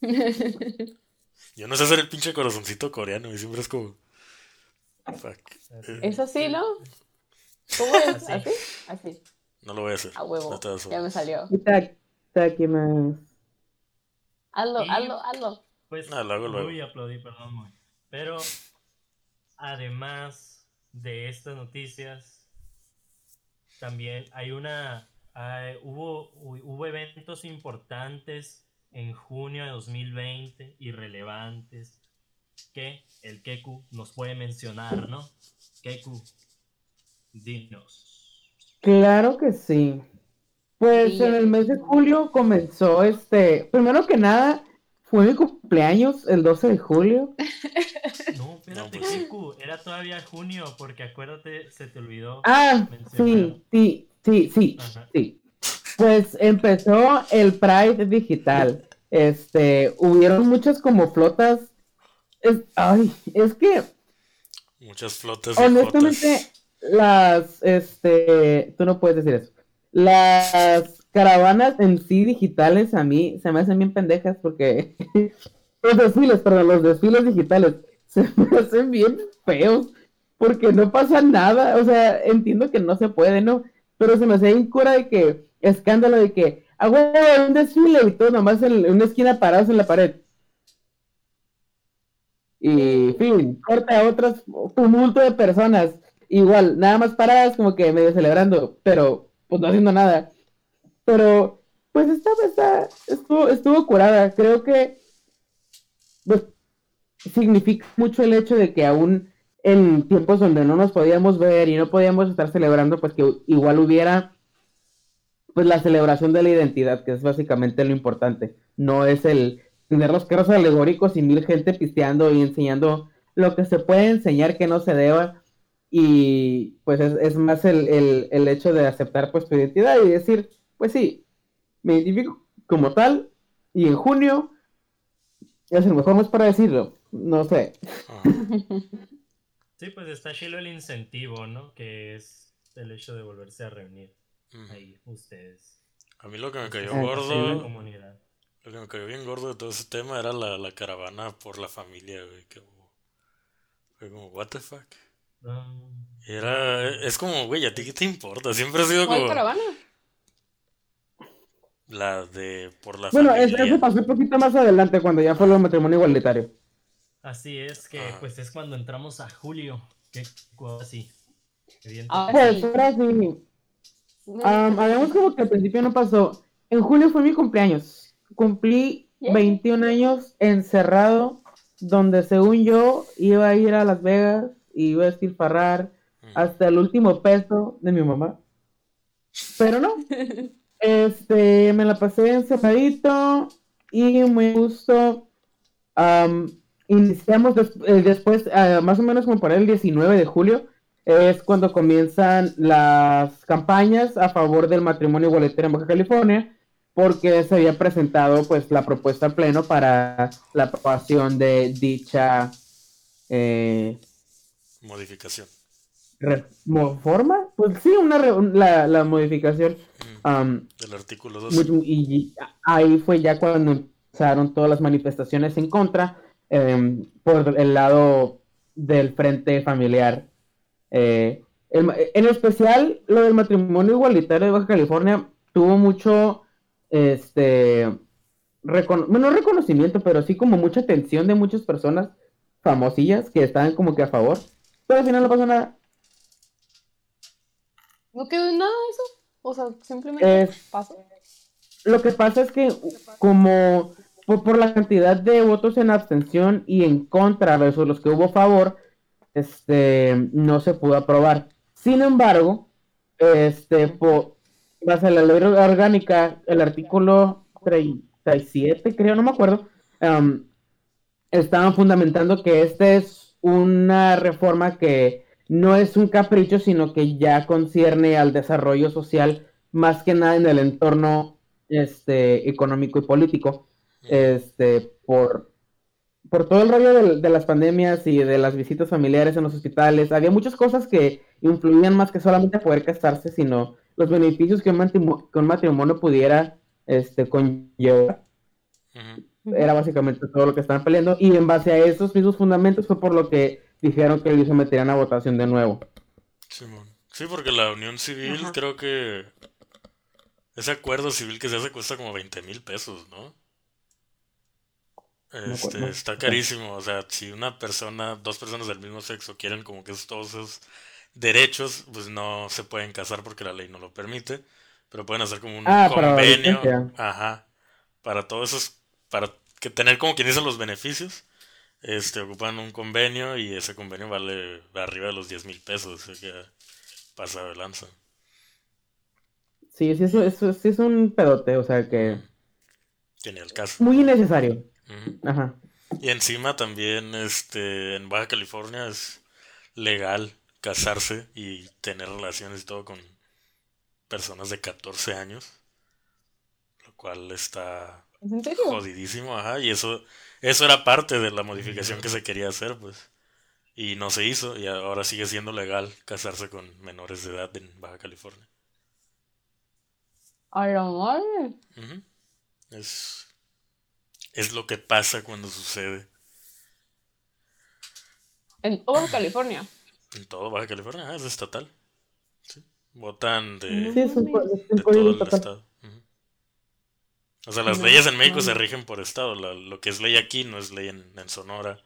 Yo no sé hacer el pinche corazoncito coreano y siempre es como. Eh, Eso sí, ¿no? ¿Cómo es? ¿Así? Así. No lo voy a hacer. A huevo. ya me salió. Hazlo, hazlo, hazlo. Pues no, lo hago luego. Muy aplaudí, perdón, muy. Pero además de estas noticias, también hay una, hubo, hubo eventos importantes en junio de 2020 y relevantes que el Keku nos puede mencionar, ¿no? Keku, dinos. Claro que sí. Pues en el mes de julio comenzó este, primero que nada, fue mi cumpleaños el 12 de julio. No, espérate, Kiku, era todavía junio, porque acuérdate, se te olvidó. Ah, sí, sí, sí, sí, sí. Pues empezó el Pride digital. Este, hubieron muchas como flotas. Es, ay, es que. Muchas flotas. Honestamente, las, este, tú no puedes decir eso. Las caravanas en sí digitales a mí se me hacen bien pendejas porque los desfiles, perdón, los desfiles digitales se me hacen bien feos porque no pasa nada, o sea, entiendo que no se puede, ¿no? Pero se me hace bien cura de que, escándalo de que, ah, un desfile y todo nomás en una esquina parados en la pared. Y, fin, corta a otras, tumulto de personas igual, nada más paradas como que medio celebrando, pero pues no haciendo nada. Pero, pues esta está, estuvo, estuvo curada. Creo que, pues, significa mucho el hecho de que aún en tiempos donde no nos podíamos ver y no podíamos estar celebrando, pues que igual hubiera, pues la celebración de la identidad, que es básicamente lo importante. No es el tener los carros alegóricos y mil gente pisteando y enseñando lo que se puede enseñar que no se deba. Y pues es, más el, el, hecho de aceptar pues tu identidad y decir, pues sí, me identifico como tal y en junio es el mejor mes para decirlo, no sé. Sí, pues está chido el incentivo, ¿no? Que es el hecho de volverse a reunir ahí ustedes. A mí lo que me cayó gordo... Lo que me cayó bien gordo de todo ese tema era la, la caravana por la familia, güey. Que fue como, what the fuck. Ah. Era, es como, güey, ¿a ti qué te importa? Siempre ha sido como... caravana? La de por la bueno, familia. Bueno, eso pasó un poquito más adelante cuando ya fue el matrimonio igualitario. Así es que, pues es cuando entramos a julio. Que así. Ah, pues ahora sí. Um, como que al principio no pasó. En julio fue mi cumpleaños. Cumplí 21 años encerrado, donde según yo iba a ir a Las Vegas y iba a estilfarrar hasta el último peso de mi mamá. Pero no. Este, me la pasé encerradito y muy gusto. iniciamos eh, después, ah, más o menos como para el 19 de julio, es cuando comienzan las campañas a favor del matrimonio igualitario en Baja California, porque se había presentado pues la propuesta al pleno para la aprobación de dicha eh, modificación. ¿Reforma? Pues sí, una la, la, modificación. Del artículo 2. Y, ahí fue ya cuando empezaron todas las manifestaciones en contra em, por el lado del frente familiar. Eh, en especial, lo del matrimonio igualitario de Baja California tuvo mucho, este, no reconocimiento, pero sí como mucha atención de muchas personas famosillas que estaban como que a favor. Pero al final no pasó nada. No quedó nada eso. O sea, simplemente pasó. Lo que pasa es que como por, la cantidad de votos en abstención y en contra versus los que hubo favor, este no se pudo aprobar. Sin embargo, este por base a la ley orgánica, el artículo 37, creo, no me acuerdo, estaban fundamentando que esta es una reforma que no es un capricho, sino que ya concierne al desarrollo social más que nada en el entorno este, económico y político, este, por, por todo el rollo de, las pandemias y de las visitas familiares en los hospitales. Había muchas cosas que influían más que solamente poder casarse, sino los beneficios que un, matrimonio, pudiera este, conllevar. Era básicamente todo lo que estaban peleando. Y en base a esos mismos fundamentos fue por lo que dijeron que ellos meterían a votación de nuevo. Sí, porque la unión civil creo que ese acuerdo civil que se hace cuesta como 20 mil pesos, ¿no? Este, está carísimo, o sea, si una persona, dos personas del mismo sexo quieren como que todos esos derechos, pues no se pueden casar porque la ley no lo permite, pero pueden hacer como un ah, convenio, para ajá, para todos esos, para que tener como quien dice los beneficios, este, ocupan un convenio y ese convenio vale arriba de los 10 mil pesos, o sea que pasa de lanza. Sí, sí, eso, eso, sí es un pedote, o sea que... Tiene el caso. Muy innecesario. Ajá. Y encima también, este, en Baja California es legal casarse y tener relaciones y todo con personas de 14 años. Lo cual está jodidísimo, ajá. Y eso eso era parte de la modificación que se quería hacer, pues. Y no se hizo, y ahora sigue siendo legal casarse con menores de edad en Baja California. A la madre. Es. Es lo que pasa cuando sucede. En toda California. En todo Baja California, es estatal. Sí. Votan de, sí, es de todo el estado. O sea, las leyes en México se rigen por estado. lo que es ley aquí no es ley en, Sonora,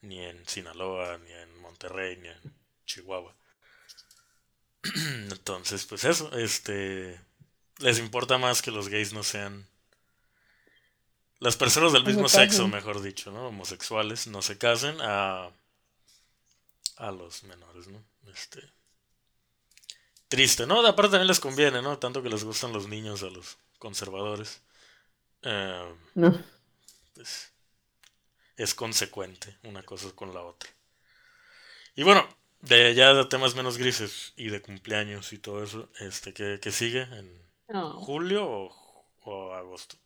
ni en Sinaloa, ni en Monterrey, ni en Chihuahua. Entonces, pues eso, este... Les importa más que los gays no sean... Las personas del No se mismo sexo, mejor dicho, ¿no? Homosexuales, no se casen a... A los menores, ¿no? Este... Triste, ¿no? Aparte también les conviene, ¿no? Tanto que les gustan los niños a los conservadores. Eh, No. pues, es consecuente una cosa con la otra. Y bueno, de ya de temas menos grises y de cumpleaños y todo eso, este, ¿qué, qué sigue? ¿En No. julio o, o agosto?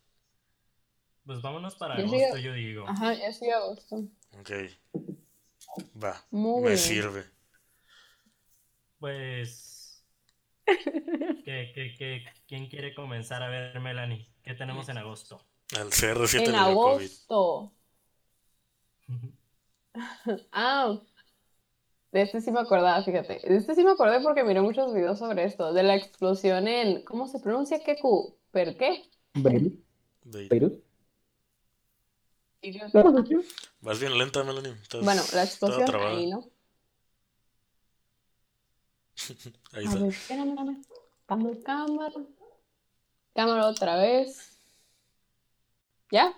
Pues vámonos para Yo agosto, sigo- yo digo. Ajá, ya sí, agosto. Ok. Va, Muy me bien. sirve. Pues. ¿qué, qué, qué, quién quiere comenzar a ver, Melanie? ¿Qué tenemos en agosto? El CR7 En COVID. agosto. Ah, de este sí me acordaba, fíjate. De este sí me acordé porque miré muchos videos sobre esto, de la explosión en, ¿cómo se pronuncia? ¿Qué Q? ¿Per qué? Beirut. De- Beirut. Vas bien lenta, Melanie. Estás Bueno, la explosión ahí, ¿no? Ahí A está. ver, espérame, espérame. Cámara. Cámara otra vez. ¿Ya?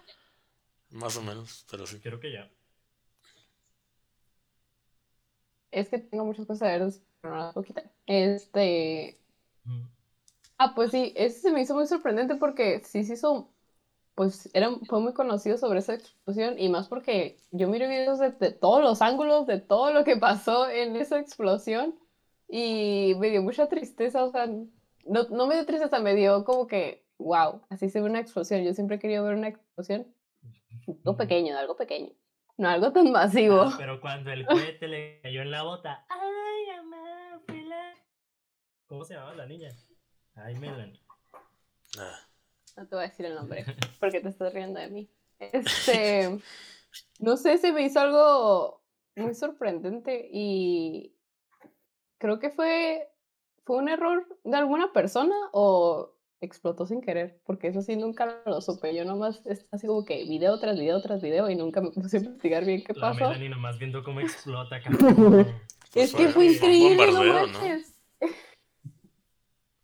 Más o menos, pero sí. Creo que ya. Es que tengo muchas cosas a ver, pero no las puedo quitar. Este. Mm. Ah, pues sí, ese se me hizo muy sorprendente porque sí se hizo, pues era, fue muy conocido sobre esa explosión y más porque yo miré videos de, de todos los ángulos, de todo lo que pasó en esa explosión y me dio mucha tristeza, o sea, no, no me dio tristeza, me dio como que, wow, así se ve una explosión. Yo siempre he querido ver una explosión, algo pequeño, algo pequeño, no algo tan masivo. Ah, pero cuando el cohete le cayó en la bota. ¡Ay, mamá! fue la-". ¿Cómo se llamaba la niña? Ay, Melanie. Ah, No te voy a decir el nombre porque te estás riendo de mí. Este, no sé, se me hizo algo muy sorprendente y creo que fue, fue un error de alguna persona o explotó sin querer, porque eso sí nunca lo supe. Yo nomás así como que video tras video tras video y nunca me puse a investigar bien qué La pasó. Melanie nomás viendo cómo explota, cabrón. Es Pues que fue- fue fue un increíble, no bombardeo, ¿no? manches.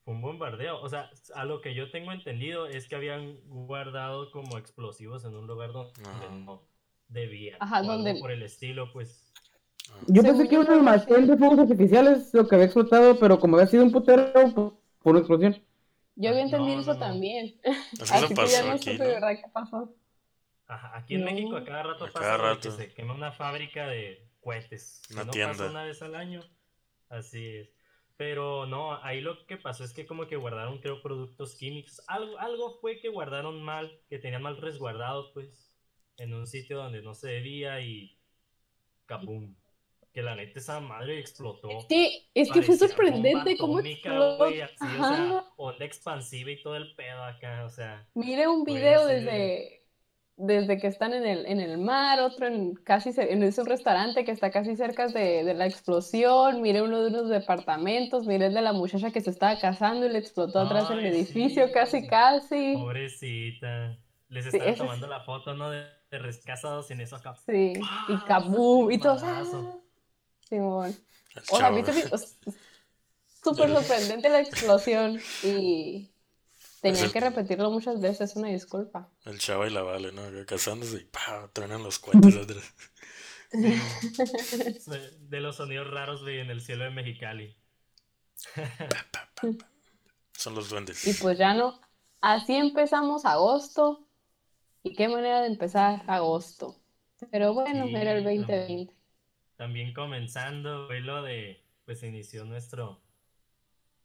Fue un bombardeo. O sea, a lo que yo tengo entendido es que habían guardado como explosivos en un lugar donde Ajá. no debían. Ajá, o algo donde- por el estilo, pues. Yo Según pensé que yo, un almacén de fuegos artificiales lo que había explotado, pero como había sido un putero, pues, fue una explosión. Yo había No, entendido no, eso no. también. Es que Así que pasó ya no aquí, supe ¿no? verdad qué pasó. Ajá, aquí en No. México a cada rato A pasa cada güey, rato. que se quema una fábrica de cohetes. Una no tienda. pasa una vez al año. Así es. Pero no, ahí lo que pasó es que como que guardaron, creo, productos químicos. Algo, algo fue que guardaron mal, que tenían mal resguardado, pues, en un sitio donde no se debía y ¡capum! Que la neta esa madre explotó. Es que, es que fue sorprendente cómo explotó. güey, así, o sea, onda expansiva y todo el pedo acá, o sea. Mire un video de- desde, desde que están en el, en el mar, otro en casi en es un restaurante que está casi cerca de, de la explosión, mire uno de unos departamentos, mire el de la muchacha que se estaba casando y le explotó atrás el edificio sí. casi casi. Pobrecita. Les Sí, están ese es- tomando la foto, ¿no? De, de res- casados en eso acá. Sí, y ¡Ah! kabum, y todo. Simón. O sea, a mí súper sorprendente la explosión y tenía Ese- que repetirlo muchas veces, una disculpa. El chavo y la vale, ¿no? Casándose y pa, truenan los cohetes atrás. De los sonidos raros, güey, en el cielo de Mexicali. Son los duendes. Y pues ya no. Así empezamos agosto. Y qué manera de empezar agosto. Pero bueno, Sí, era el no. 2020. También comenzando, fue lo de, pues inició nuestro,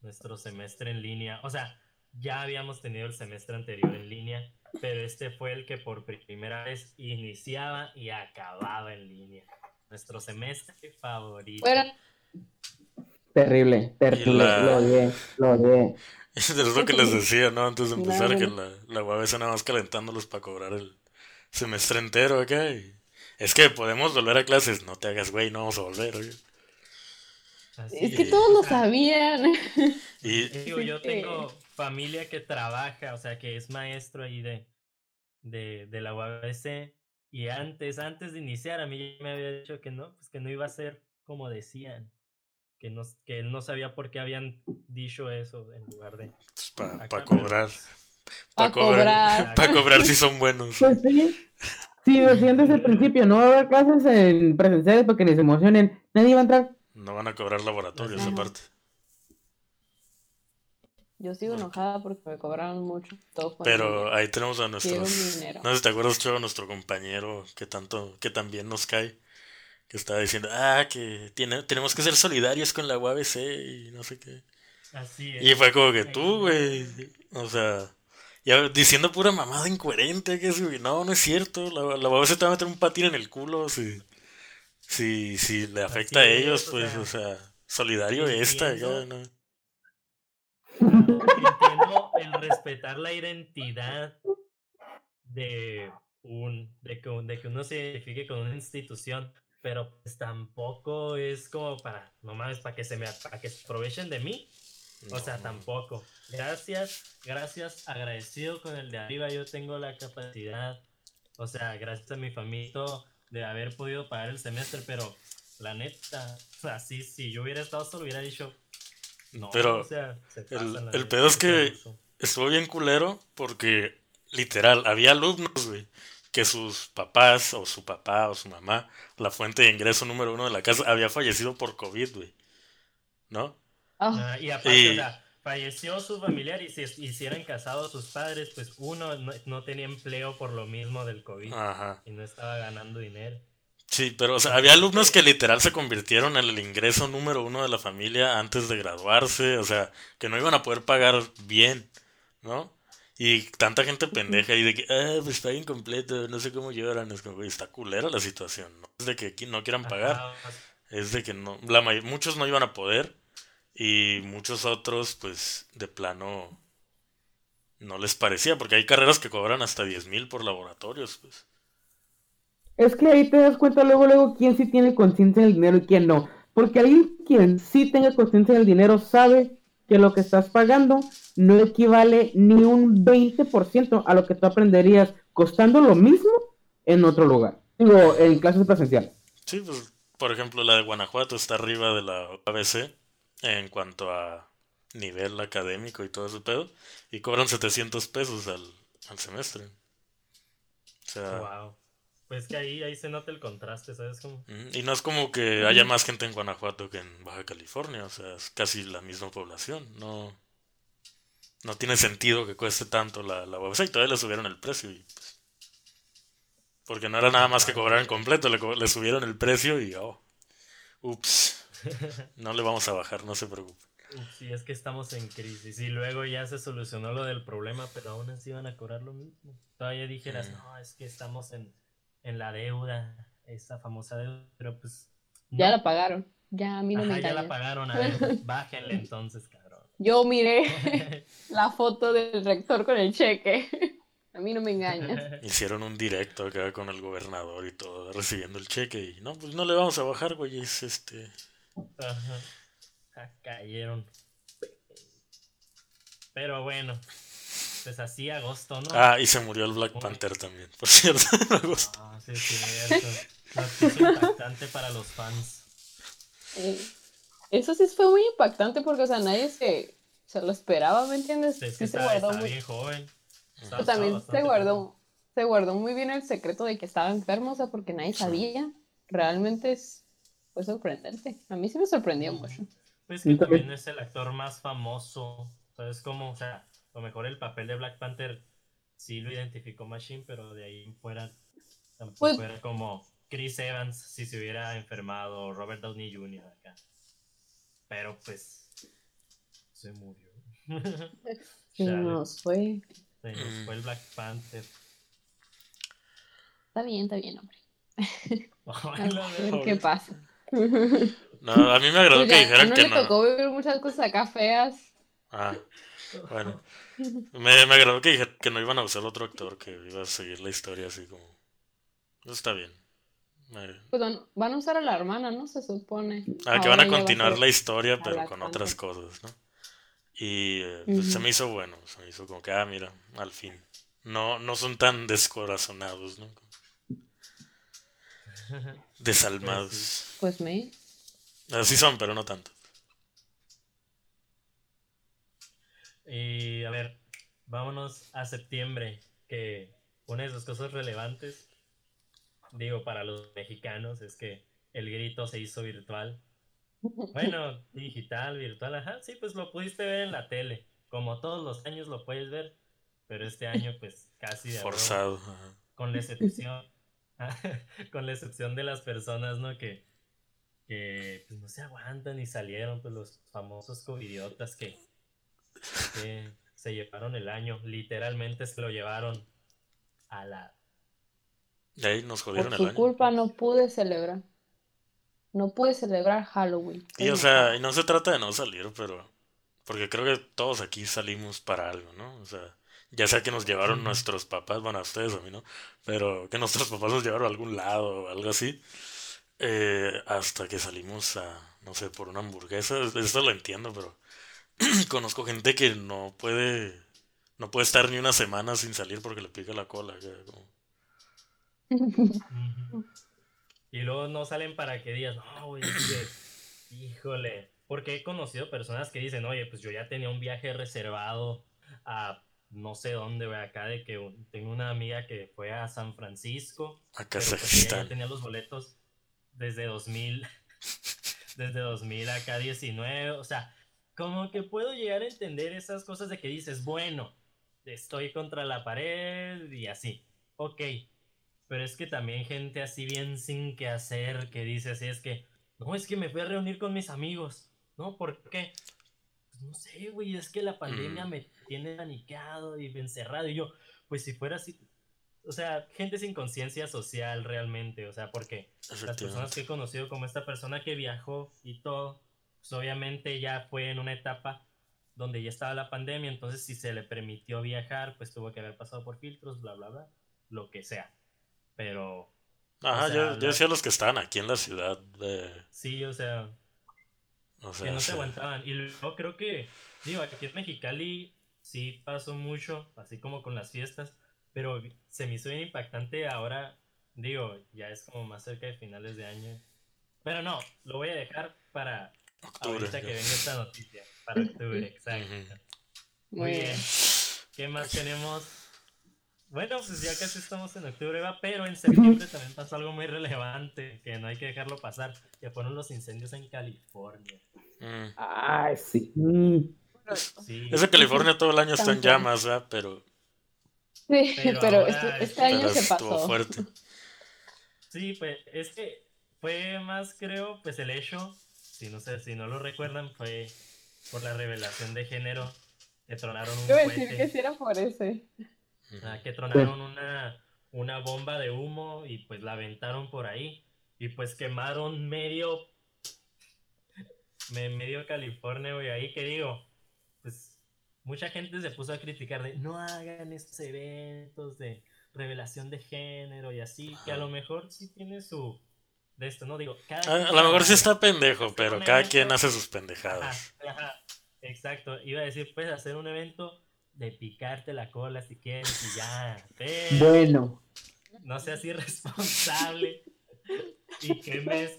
nuestro semestre en línea. O sea, ya habíamos tenido el semestre anterior en línea, pero este fue el que por primera vez iniciaba y acababa en línea. Nuestro semestre favorito. Bueno, Terrible, terrible. la- Lo odié, lo odié. Es lo que les decía, ¿no? Antes de empezar, que la, la UABC nada más calentándolos para cobrar el semestre entero acá. y- Es que podemos volver a clases. No te hagas, güey, no vamos a volver. oye. Así es que todos lo sabían. Y Digo, yo tengo familia que trabaja, o sea, que es maestro ahí de, de, de la UABC. Y antes, antes de iniciar, a mí me había dicho que no, pues que no iba a ser como decían, que, no, que él no sabía por qué habían dicho eso en lugar de... Para acá, cobrar. Pa' Para cobrar. cobrar. Para cobrar si son buenos. Pues sí. Sí, decían desde el principio, no va a haber clases en presenciales porque ni se emocionen. Nadie va a entrar. No van a cobrar laboratorios Ajá. aparte. Yo sigo enojada porque me cobraron mucho. Todo Pero ahí tenemos a dinero. No sé si te acuerdas, Chavo, nuestro compañero que tanto, que también nos cae. Que estaba diciendo, ah, que tiene, tenemos que ser solidarios con la UABC y no sé qué. Así es. Y fue como que tú, güey. O sea, ya diciendo pura mamada incoherente. Que güey, no, no es cierto. La, la UABC te va a meter un patín en el culo si, si, si le afecta a es, ellos, o pues, sea, o sea, solidario esta, ya, entiendo. ¿no? Entiendo el respetar la identidad de un de que, de que uno se identifique con una institución, pero pues tampoco es como para, no mames, para que se me para que se aprovechen de mí. O sea, No, tampoco. Gracias, gracias, agradecido con el de arriba, yo tengo la capacidad, o sea, gracias a mi familia de haber podido pagar el semestre, pero la neta, o sea, sí, si yo hubiera estado solo, hubiera dicho, no, Pero o sea, se el- pedo es que-. Estuvo bien culero porque, literal, había alumnos, güey, que sus papás o su papá o su mamá, la fuente de ingreso número uno de la casa, había fallecido por COVID, güey. ¿No? Ah, Ah, y aparte, o sea, falleció su familiar y si, y si eran casados sus padres, pues uno no, no tenía empleo por lo mismo del COVID Ajá. y no estaba ganando dinero. Sí, pero, o sea, había alumnos que literal se convirtieron en el ingreso número uno de la familia antes de graduarse, o sea, que no iban a poder pagar bien, ¿no? Y tanta gente pendeja y de que, ah, pues está incompleto, no sé cómo lloran, es como, güey, está culera la situación, no es de que aquí no quieran pagar, Ajá, es de que no, la muchos no iban a poder y muchos otros, pues, de plano, no les parecía, porque hay carreras que cobran hasta 10 mil por laboratorios, pues. Es que ahí te das cuenta luego, luego quién sí tiene conciencia del dinero y quién no. Porque alguien quien sí tenga conciencia del dinero sabe que lo que estás pagando no equivale ni un 20% a lo que tú aprenderías costando lo mismo en otro lugar. Digo, en clases presenciales. Sí, pues, por ejemplo, la de Guanajuato está arriba de la ABC en cuanto a nivel académico y todo ese pedo, y cobran 700 pesos al, al semestre. O sea, Wow. Pues que ahí, ahí se nota el contraste, ¿sabes cómo? y no es como que haya más gente en Guanajuato que en Baja California, o sea, es casi la misma población. No, no tiene sentido que cueste tanto la, la UABC y todavía le subieron el precio. Y, pues, porque no era nada más que cobrar en completo, le, le subieron el precio y, oh, ups, no le vamos a bajar, no se preocupe. Sí, es que estamos en crisis y luego ya se solucionó lo del problema, pero aún así van a cobrar lo mismo. Todavía dijeras, Mm. no, es que estamos en, en la deuda, esa famosa deuda, pero pues... ya la pagaron. Ya a mí no me Ajá, ya la pagaron, a ver, bájenle entonces, cabrón. Yo miré la foto del rector con el cheque. A mí no me engañan. Hicieron un directo acá con el gobernador y todo, recibiendo el cheque y, no, pues no le vamos a bajar, güey, es este... Ajá. Ah, cayeron. Pero bueno, pues así agosto, ¿no? Ah, y se murió el Black Panther también, por cierto, en agosto. Ah, sí, sí, cierto. Noticia impactante para los fans. Eh, Eso sí fue muy impactante porque, o sea, nadie se, se lo esperaba, ¿me entiendes? Es que Sí se guardó está muy, bien joven. Está- pero está también se guardó, joven. se guardó muy bien el secreto de que estaba enfermo, o sea, porque nadie sabía. Realmente es, fue sorprendente. A mí sí me sorprendió mucho. Pues Sí, que también. es el actor más famoso. ¿Sabes cómo? O sea, a lo mejor el papel de Black Panther sí lo identificó Machine, pero de ahí fuera tampoco Pues- era como Chris Evans si se hubiera enfermado, o Robert Downey Jr. acá. Pero pues se murió. Chale, nos fue. se nos Mm. fue el Black Panther. Está bien, está bien, hombre. A ver qué pasa. No, a mí me agradó que dijeran que le no. tocó vivir muchas cosas acá feas. Ah, bueno. Me, me agradó que dijeran que no iban a usar otro actor, que iba a seguir la historia así como... Eso está bien. Pues van, a usar a la hermana, ¿no? Se supone. Ah, que Ahora van a va continuar la historia, pero con otras cosas, ¿no? Y eh, pues, se me hizo bueno, se me hizo como que, ah, mira, al fin. No, no son tan descorazonados, ¿no? Desalmados. Pues me. Así son, pero no tanto. Y a ver, vámonos a septiembre, que una de las cosas relevantes, digo, para los mexicanos es que el grito se hizo virtual. Bueno, digital, virtual, ajá, sí, pues lo pudiste ver en la tele, como todos los años lo puedes ver, pero este año pues casi de forzado, con la excepción con la excepción de las personas, ¿no? Que, que pues, no se aguantan y salieron, pues los famosos covidiotas que, que se llevaron el año, literalmente se lo llevaron a la... De ahí nos jodieron Por el su año. culpa no pude celebrar. No pude celebrar Halloween. Y o sea, y no se trata de no salir, pero... Porque creo que todos aquí salimos para algo, ¿no? O sea, ya sea que nos llevaron nuestros papás, bueno, a ustedes, a mí no, pero que nuestros papás nos llevaron a algún lado o algo así, eh, hasta que salimos a, no sé, por una hamburguesa, eso lo entiendo, pero conozco gente que no puede, no puede estar ni una semana sin salir porque le pica la cola, como-. Y luego no salen para que digas, no, güey, híjole. Porque he conocido personas que dicen, oye, pues yo ya tenía un viaje reservado a no sé dónde, güey, acá de que tengo una amiga que fue a San Francisco, a pues Kazajistán. tenía los boletos desde 2000, desde 2000 acá 19, o sea, como que puedo llegar a entender esas cosas de que dices, bueno, estoy contra la pared y así, ok, pero es que también gente así bien sin que hacer, que dice así, es que, no, es que me fui a reunir con mis amigos, ¿no? ¿Por qué? No sé, güey, es que la pandemia Mm. me tiene paniqueado y encerrado, y yo, pues si fuera así, o sea, gente sin conciencia social realmente, o sea, porque las personas que he conocido como esta persona que viajó y todo, pues obviamente ya fue en una etapa donde ya estaba la pandemia, entonces si se le permitió viajar, pues tuvo que haber pasado por filtros, bla, bla, bla, lo que sea. Pero Ajá, o sea, yo, yo decía los que estaban aquí en la ciudad, de, sí, o sea, o que no se sí. aguantaban. Y luego creo que, digo, aquí en Mexicali sí pasó mucho, así como con las fiestas, pero se me hizo bien impactante ahora, digo, ya es como más cerca de finales de año. Pero no, lo voy a dejar para Octubre, ahorita que venga esta noticia, para octubre, exacto. Muy bien. ¿Qué más tenemos? Bueno, pues ya casi estamos en octubre, va, pero en septiembre también pasó algo muy relevante, que no hay que dejarlo pasar, que fueron los incendios en California. Mm. Ay, sí. Sí, Es California todo el año está en llamas, ¿verdad? Pero, Sí, Pero pero, ahora este, es- este año pero se estuvo pasó. fuerte. sí, pues es que fue más, creo, pues el hecho, si no sé, si no lo recuerdan, fue por la revelación de género que tronaron un Yo a decir que sí era por ese. Ah, que tronaron una, una bomba de humo y pues la aventaron por ahí. Y pues quemaron medio me- medio California, güey, ahí que digo, pues mucha gente se puso a criticar de no hagan estos eventos de revelación de género y así, que a lo mejor sí tiene su de esto, no digo, cada A, quien a lo mejor sí está pendejo, pero cada evento- quien hace sus pendejadas. ajá, exacto, iba a decir, puedes hacer un evento de picarte la cola si quieres y ya, pero Bueno, no seas irresponsable y quemes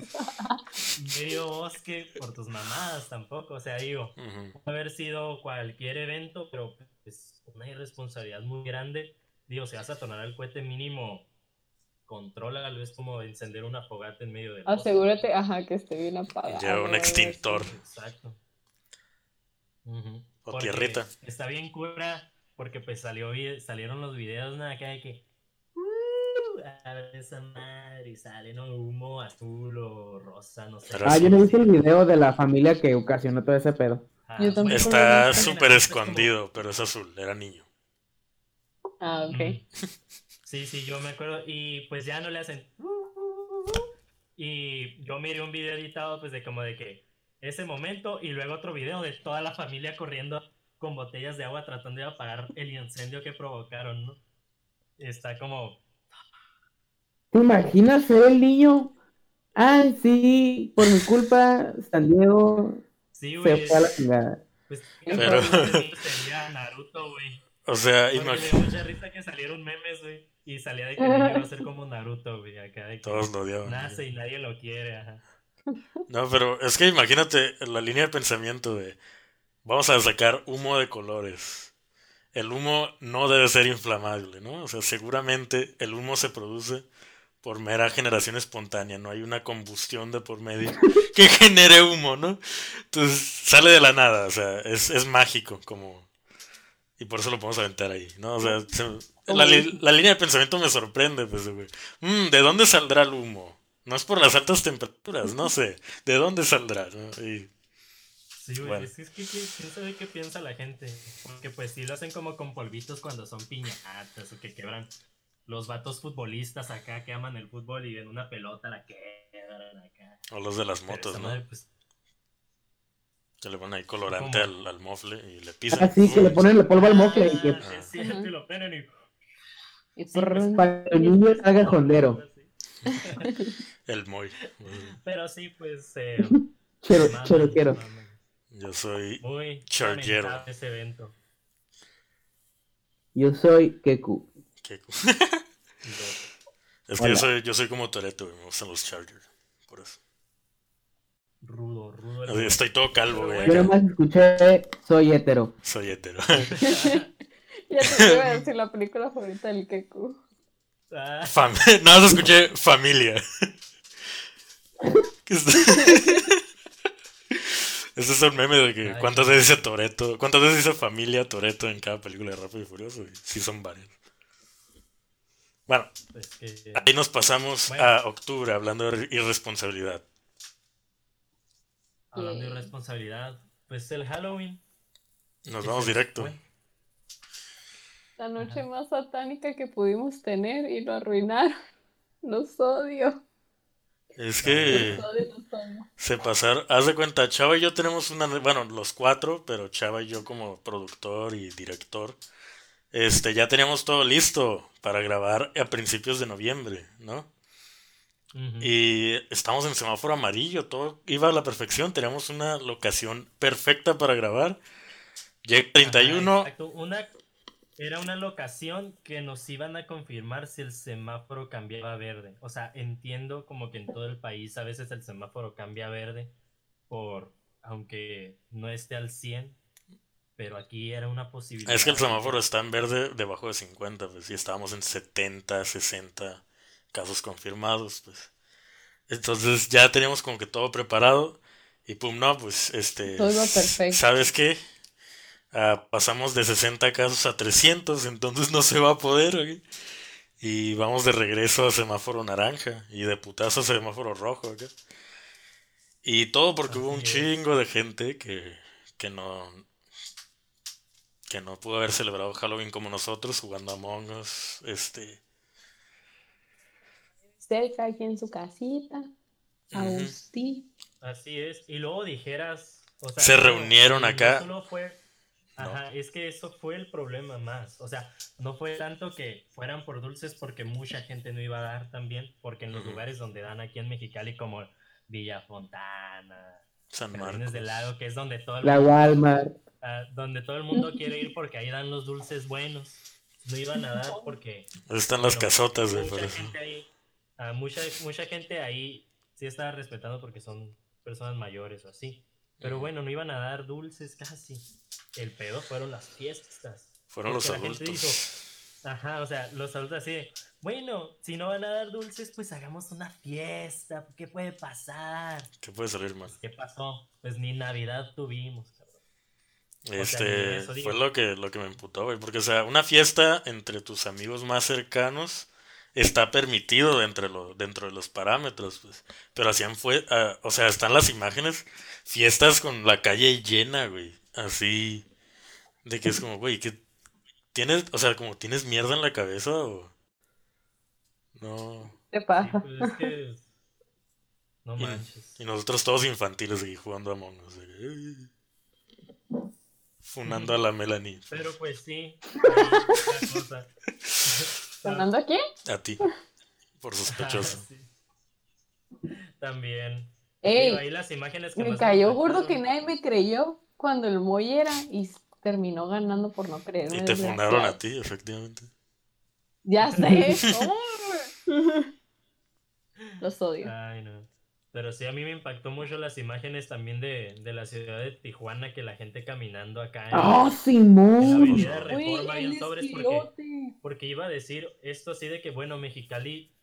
medio bosque por tus mamadas tampoco, o sea, digo, puede haber sido cualquier evento, pero es una irresponsabilidad muy grande. Digo, si vas a tornar el cohete mínimo, contrólalo, es como encender una fogata en medio del bosque. Asegúrate, ajá, que esté bien apagado. Lleva un extintor. Exacto. Ujú. O Porque tierrita. Está bien cura, porque pues salió salieron los videos, nada, que... "Uh, a ver esa madre, y sale, ¿no? Humo azul o rosa, no sé. Pero ah, yo no he visto el video de la familia que ocasionó todo ese pedo. Ah, Está es que súper escondido, pero es azul, era niño. Ah, ok. Sí, sí, yo me acuerdo. Y pues ya no le hacen. Y yo miré un video editado, pues de como de que ese momento y luego otro video de toda la familia corriendo con botellas de agua tratando de apagar el incendio que provocaron, ¿no? Está como. ¿Te imaginas ser el niño? Ay, sí, por mi culpa, San Diego Sí, se güey. fue a la chingada. Pues Pero- sería Naruto, güey. O sea, Porque me imag- dio mucha risa que salieron memes, güey. Y salía de que el niño iba a ser como Naruto, güey. Acá de que todos lo odiaban. nace y nadie lo quiere, ajá. No, pero es que imagínate la línea de pensamiento de vamos a sacar humo de colores. El humo no debe ser inflamable, ¿no? O sea, seguramente el humo se produce por mera generación espontánea, no hay una combustión de por medio que genere humo, ¿no? Entonces sale de la nada, o sea, es, es mágico como... Y por eso lo podemos aventar ahí, ¿no? O sea, se- la, li- la línea de pensamiento me sorprende, pues, güey. Mm, ¿De dónde saldrá el humo? No es por las altas temperaturas, no sé. ¿De dónde saldrá? no? Y- Sí, güey, Bueno. es que, es que quién sabe qué piensa la gente. Porque pues sí lo hacen como con polvitos cuando son piñatas o que quebran los vatos futbolistas acá que aman el fútbol y en una pelota la quebran acá. o los de las Pero motos, ¿no? madre, pues, Que le ponen ahí colorante al, al mofle y le pisan. Así que le ponen el polvo al mofle y que ah, sí, es cierto, Ajá. y lo ponen y... Y Sí, pues, para que el niño salga jondero. El Moy. Pero sí, pues... Eh, Chero, maman, chero quiero. Yo soy Muy Chargero. lamentable ese evento. Yo soy Keku. Keku. Es que yo soy, yo soy como Toreto, me gustan los Chargers. Por eso. Rudo, rudo. el Estoy todo calvo, güey. Yo nomás escuché Soy hetero. Soy hetero. Ya te iba a decir la película favorita del Keku. Ah, Fam Nada más escuché familia. ¿Qué es- Ese es un meme de que Ay. cuántas veces dice Toreto, cuántas veces dice familia Toreto en cada película de Rápido y Furioso. Y sí son varias. Bueno, es que... ahí nos pasamos Bueno. a octubre hablando de irresponsabilidad. Hablando de irresponsabilidad, pues el Halloween. Nos vamos directo. fue. La noche más satánica que pudimos tener y lo arruinaron. Los odio. Es que Los odio, los amo. se pasaron. Haz de cuenta, Chava y yo tenemos una. Bueno, los cuatro, pero Chava y yo como productor y director. Este, ya teníamos todo listo para grabar a principios de noviembre, ¿no? Y estamos en semáforo amarillo, todo iba a la perfección, teníamos una locación perfecta para grabar. Llega el 31, Ajá, exacto. Una, era una locación que nos iban a confirmar si el semáforo cambiaba a verde. O sea, entiendo como que en todo el país a veces el semáforo cambia a verde por, aunque no esté al 100, pero aquí era una posibilidad. es que el semáforo está en verde debajo de 50, pues y estábamos en 70, 60 casos confirmados, pues. Entonces ya teníamos como que todo preparado y pum, no, pues este... Todo perfecto. ¿Sabes qué? Ah, pasamos de 60 casos a 300, entonces no se va a poder. Y vamos de regreso a semáforo naranja y de putazo a semáforo rojo. Y todo porque hubo un es. chingo de gente que, que no que no pudo haber celebrado Halloween como nosotros jugando a Among Us, este Cerca aquí en su casita. Agustín. Así es. Y luego dijeras. o sea, Se reunieron no acá. solo fue. Ajá, es que eso fue el problema más. O sea, no fue tanto que fueran por dulces porque mucha gente no iba a dar también, porque en los lugares donde dan aquí en Mexicali como Villa Fontana, San Marcos. del Lago, que es donde todo el La mundo, Walmart. ah, donde todo el mundo quiere ir porque ahí dan los dulces buenos. No iban a dar porque Ahí Están las bueno, casotas, güey, mucha gente ahí, ah, mucha, mucha gente ahí sí estaba respetando porque son personas mayores o así. Pero bueno, no iban a dar dulces casi. El pedo fueron las fiestas. Fueron los porque adultos. Ajá, o sea, los adultos así de, bueno, si no van a dar dulces, pues hagamos una fiesta. ¿Qué puede pasar? ¿Qué puede salir mal? ¿Qué pasó? Pues ni Navidad tuvimos, cabrón. Este, digo. fue lo que, lo que me emputó, güey. Porque, o sea, una fiesta entre tus amigos más cercanos está permitido dentro de, lo- dentro de los parámetros, pues. Pero hacían fue, ah, o sea, están las imágenes, fiestas con la calle llena, güey. Así, de que es como, güey, que tienes, o sea, como tienes mierda en la cabeza o... No. ¿Qué Sí, pasa? pues es que... No Y- manches. Y nosotros todos infantiles aquí jugando a Among Us. "Ay". Funando a la Melanie. Pero pues sí, cosa. ¿Sonando aquí? A ti. Por sospechoso. Sí. También. ¡Ey! Digo, ahí las imágenes que Me cayó gordo que nadie me creyó cuando el Moy era y terminó ganando por no creerme. Y te fundaron a ti, efectivamente. Ya sé. Los odio. Ay, no. Pero sí, a mí me impactó mucho las imágenes también de, de la ciudad de Tijuana, que la gente caminando acá en, ¡Oh, en la Simón! avenida Reforma bien sobres, porque, porque iba a decir esto así de que, bueno, Mexicali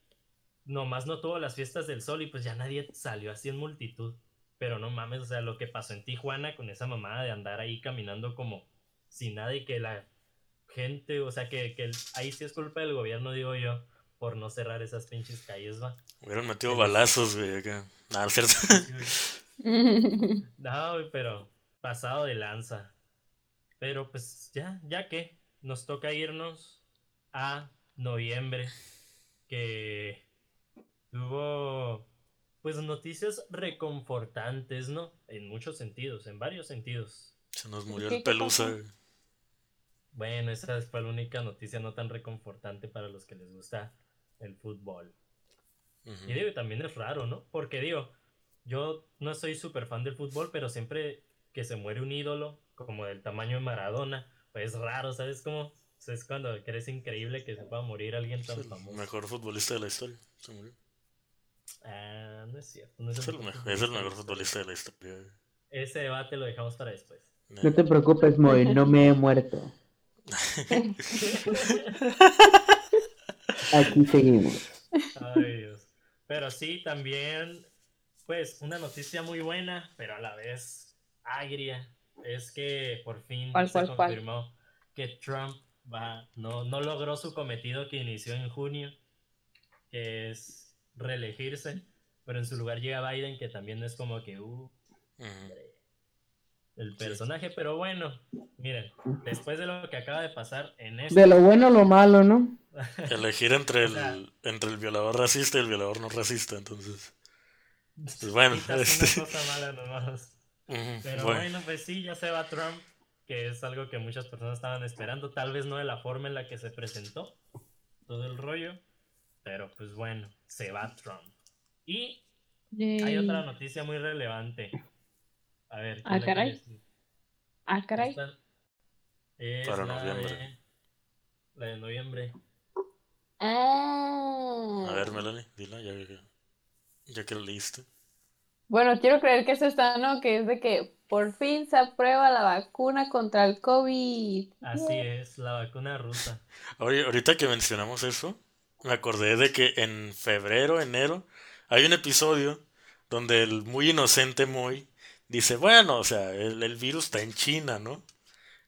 nomás no tuvo las fiestas del sol y pues ya nadie salió así en multitud. Pero no mames, o sea, lo que pasó en Tijuana con esa mamada de andar ahí caminando como sin nada y que la gente, o sea, que, ahí sí es culpa del gobierno, digo yo, por no cerrar esas pinches calles, va. Hubieran metido balazos, güey, acá. Nada, cierto. No, güey, pero pasado de lanza. Pero pues ya, ya que nos toca irnos a noviembre, que tuvo pues noticias reconfortantes, ¿no? En muchos sentidos, en varios sentidos. Se nos murió ¿Qué- el pelusa. Bueno, esa fue la única noticia no tan reconfortante para los que les gusta el fútbol. Y digo, también es raro, ¿no? Porque digo, yo no soy súper fan del fútbol, pero siempre que se muere un ídolo, como del tamaño de Maradona, pues es raro, ¿sabes cómo? Es cuando crees increíble que se pueda morir alguien tan el famoso. mejor futbolista de la historia. Se murió. Ah, no es cierto. No es, Es el mejor me- es el futbolista mejor de la futbolista de la historia. Ese debate lo dejamos para después. No te preocupes, Moy, no me he muerto. Aquí seguimos. Ay, Dios. Pero sí, también, pues, una noticia muy buena, pero a la vez agria, es que por fin ¿Cuál, se cuál, cuál? confirmó que Trump va, no, no logró su cometido que inició en junio, que es reelegirse, pero en su lugar llega Biden, que también es como que, uh, el personaje, pero bueno, miren, después de lo que acaba de pasar en este... De lo bueno a lo malo, ¿no? Elegir entre O sea- el, entre el violador racista y el violador no racista, entonces. Pues bueno, este- una cosa mala nomás. Ujú, Pero bueno. bueno, pues sí, ya se va Trump, que es algo que muchas personas estaban esperando, tal vez no de la forma en la que se presentó todo el rollo, pero pues bueno, se va Trump. Y hay otra noticia muy relevante. A ver, Ah, ¿quién la caray. Ah, caray. Es Para la noviembre. de- la de noviembre. Ah. A ver, Melanie, dila, ya que, ya que lo leíste. Bueno, quiero creer que es esta, ¿no? Que es de que por fin se aprueba la vacuna contra el COVID. Así es, la vacuna rusa. Oye, ahorita que mencionamos eso, me acordé de que en febrero, enero, hay un episodio donde el muy inocente Moy dice, bueno, o sea, el, el virus está en China, ¿no?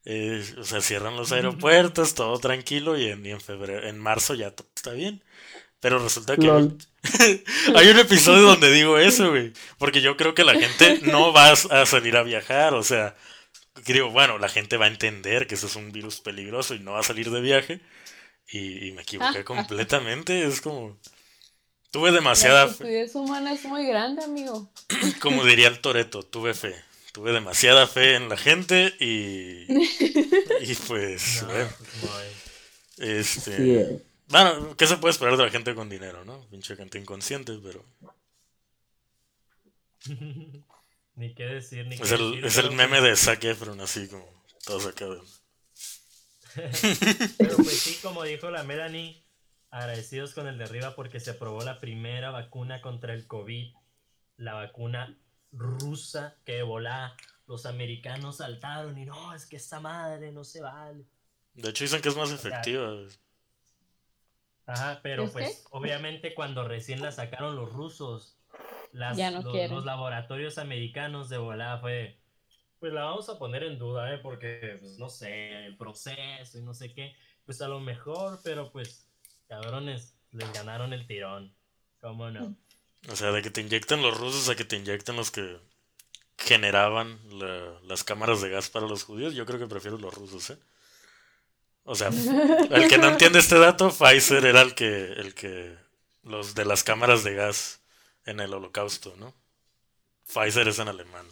Eh, o sea, cierran los aeropuertos, todo tranquilo, y en, y en febrero, en marzo ya todo está bien. Pero resulta que hay un episodio donde digo eso, güey. Porque yo creo que la gente no va a salir a viajar. O sea, creo, bueno, la gente va a entender que eso es un virus peligroso y no va a salir de viaje. Y, y me equivoqué completamente. Es como. Tuve La demasiada fe. estupidez humana es muy grande, amigo. Como diría el Toreto, tuve fe. Tuve demasiada fe en la gente y. Y pues, No, bueno, este. Sí, es. Bueno, ¿qué se puede esperar de la gente con dinero, no? Pinche gente inconsciente, pero. ni qué decir, ni qué el, decir, es el meme de Zac Efron, así como todos acá. Pero pues sí, como dijo la Melanie, agradecidos con el de arriba porque se aprobó la primera vacuna contra el COVID, la vacuna rusa que volá los americanos saltaron y no, es que esta madre no se vale. De hecho, dicen que es más efectiva. Ajá, pero ¿Es pues qué? obviamente cuando recién la sacaron los rusos, las, Ya no los, laboratorios americanos de volá fue, pues la vamos a poner en duda, ¿eh? Porque, pues no sé, el proceso y no sé qué, pues a lo mejor, pero pues, cabrones, les ganaron el tirón, ¿cómo no? O sea, de que te inyectan los rusos a que te inyectan los que generaban la- las cámaras de gas para los judíos, yo creo que prefiero los rusos, ¿eh? O sea, el que no entiende este dato, Pfizer era el que, el que, los de las cámaras de gas en el holocausto, ¿no? Pfizer es en alemán.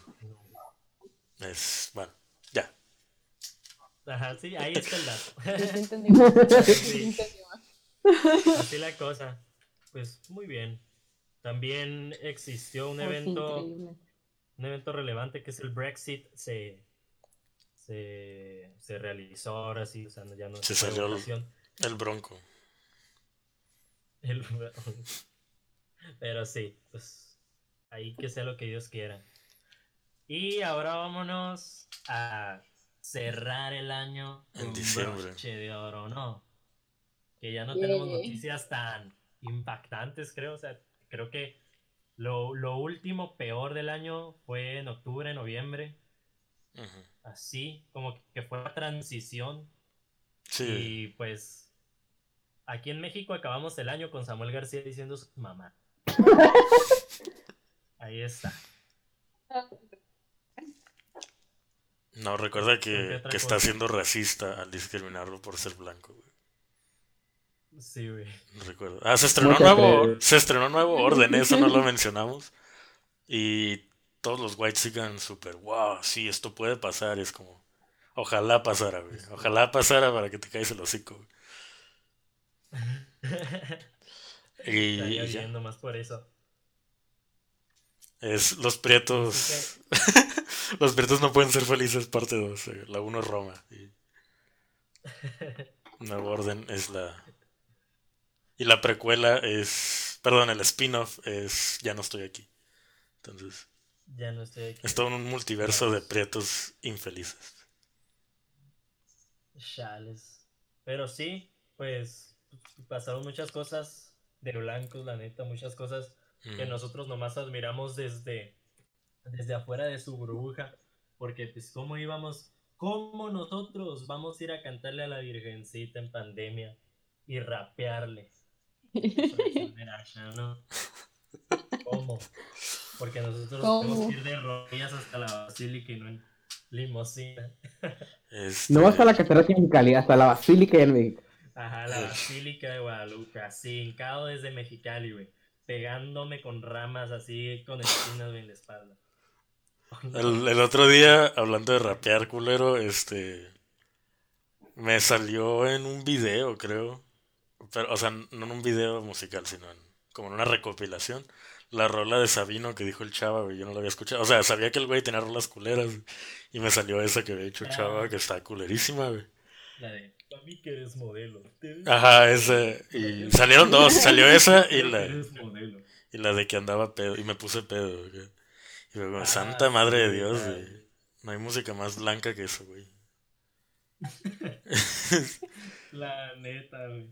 Es, bueno, ya. Ajá, sí, ahí está el dato. Sí. Así la cosa. Pues muy bien. También existió un evento, un evento relevante que es el Brexit. Se, se, se realizó ahora sí, o sea, no- ya no Se salió el-. El bronco. El- Pero sí, pues ahí que sea lo que Dios quiera. Y ahora vámonos a cerrar el año En con diciembre. broche de oro, ¿no? Que ya no tenemos Yay. noticias tan impactantes, creo. O sea, creo que lo, lo último peor del año fue en octubre, noviembre. Ujú. Así, como que fue la transición. Sí. Y pues, aquí en México acabamos el año con Samuel García diciendo su mamá. Ahí está. No, recuerda ¿Qué que, que está siendo racista al discriminarlo por ser blanco, güey. Sí, güey. Recuerdo. Ah, se estrenó te nuevo, se estrenó nuevo orden, eso no lo mencionamos. Y todos los white sigan súper, wow, sí, esto puede pasar. Es como, ojalá pasara, güey. Ojalá pasara para que te caigas el hocico, güey. Y, y ya. viendo más por eso. Es los prietos. los prietos no pueden ser felices, parte 2. La 1 es Roma. Y... Nuevo orden es la. Y la precuela es. Perdón, el spin-off es Ya no estoy aquí. Entonces, Ya no estoy aquí. es todo un multiverso de prietos infelices. Chales. Pero sí, pues pasaron muchas cosas de blancos, la neta, muchas cosas que nosotros nomás admiramos desde, desde afuera de su burbuja. Porque pues cómo íbamos, cómo nosotros vamos a ir a cantarle a la Virgencita en pandemia y rapearle. ¿no? ¿Cómo? Porque nosotros ¿Cómo? tenemos que ir de rodillas hasta la basílica y no en limosina. Este, No hasta la catedral en Cali, hasta la Basílica de México. Ajá, la Basílica de Guadalupe, así, hincado desde Mexicali, güey. Pegándome con ramas así, con espinas güey, en la espalda. El, el otro día, hablando de rapear, culero, este. Me salió en un video, creo. Pero, o sea, no en un video musical, sino en, como en una recopilación. La rola de Sabino que dijo el Chava, güey. Yo no la había escuchado. O sea, sabía que el güey tenía rolas culeras. Y me salió esa que había dicho el Chava, que está culerísima, güey. La de, para mí que eres modelo. Ajá, esa. Y salieron dos. Salió esa y la, eres modelo. y la de que andaba pedo. Y me puse pedo, güey. Y luego, Ah, Santa madre de Dios, güey. No hay música más blanca que eso, güey. La neta, güey.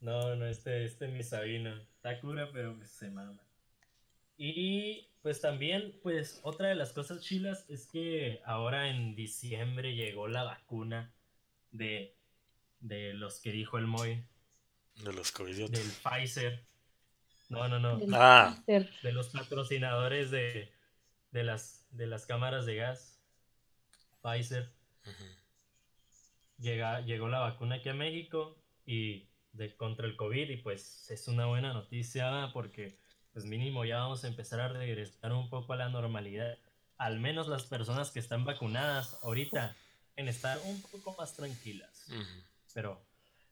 No, no, este, este mi Sabino. Está cura, pero pues, se mama. Y pues también, pues otra de las cosas chilas es que ahora en diciembre llegó la vacuna de, de los que dijo el Moy, De los del covidiotas. Pfizer. No, no, no. Del Ah. De los patrocinadores de, de, las, de las cámaras de gas. Pfizer. llega, llegó la vacuna aquí a México y de, contra el COVID y pues es una buena noticia porque pues mínimo ya vamos a empezar a regresar un poco a la normalidad. Al menos las personas que están vacunadas ahorita en estar un poco más tranquilas. Pero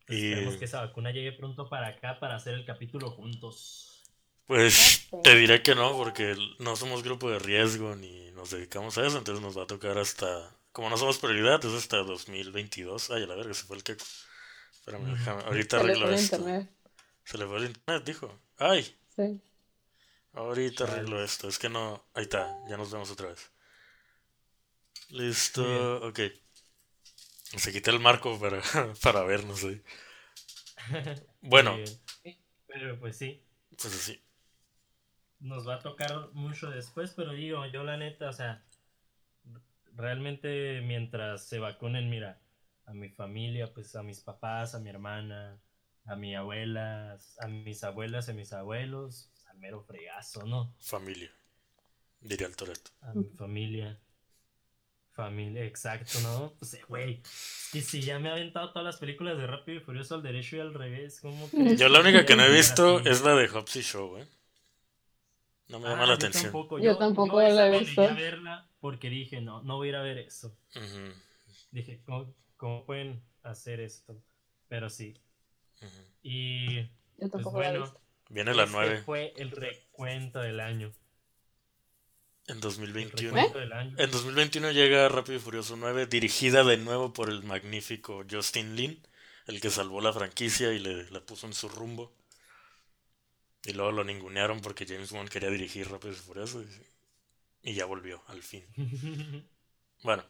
pues, Y- esperemos que esa vacuna llegue pronto para acá para hacer el capítulo juntos. Pues te diré que no, porque no somos grupo de riesgo ni nos dedicamos a eso, entonces nos va a tocar hasta. Como no somos prioridad, es hasta 2022. Ay, a la verga, se fue el queco. Espérame, déjame. Ahorita Se le arreglo fue el esto. internet. Se le fue el internet, dijo. Ay, Sí. ahorita arreglo esto. Es que no. Ahí está, ya nos vemos otra vez. Listo, ok. Se quita el marco para, para vernos ahí. Bueno. Pero pues sí, pues así. Nos va a tocar mucho después, pero digo, yo la neta, o sea, realmente mientras se vacunen, mira, a mi familia, pues a mis papás, a mi hermana, a mi abuela, a mis abuelas, a mis abuelos, al mero fregazo, ¿no? Familia. Diría el Toreto. A mi familia. Familia, exacto, ¿no? Pues, güey, que si ya me he aventado todas las películas de Rápido y Furioso al derecho y al revés, ¿cómo crees Yo la única que no he visto es la de Hobbs Show, ¿eh? No me llama Ah, la yo atención. Tampoco, Yo tampoco esa la he no visto. a verla porque dije, no, no voy a ir a ver eso. Ujú, Dije, ¿cómo, cómo pueden hacer esto? Pero sí. ujú. Y Yo pues tampoco la he bueno, visto. Viene la este 9 fue el recuento del año. en El 2021. recuento del año. En 2021 llega Rápido y Furioso 9, dirigida de nuevo por el magnífico Justin Lin, el que salvó la franquicia y le la puso en su rumbo. Y luego lo ningunearon porque James Bond quería dirigir Rápidos y Furiosos. Y, y ya volvió, al fin. Bueno.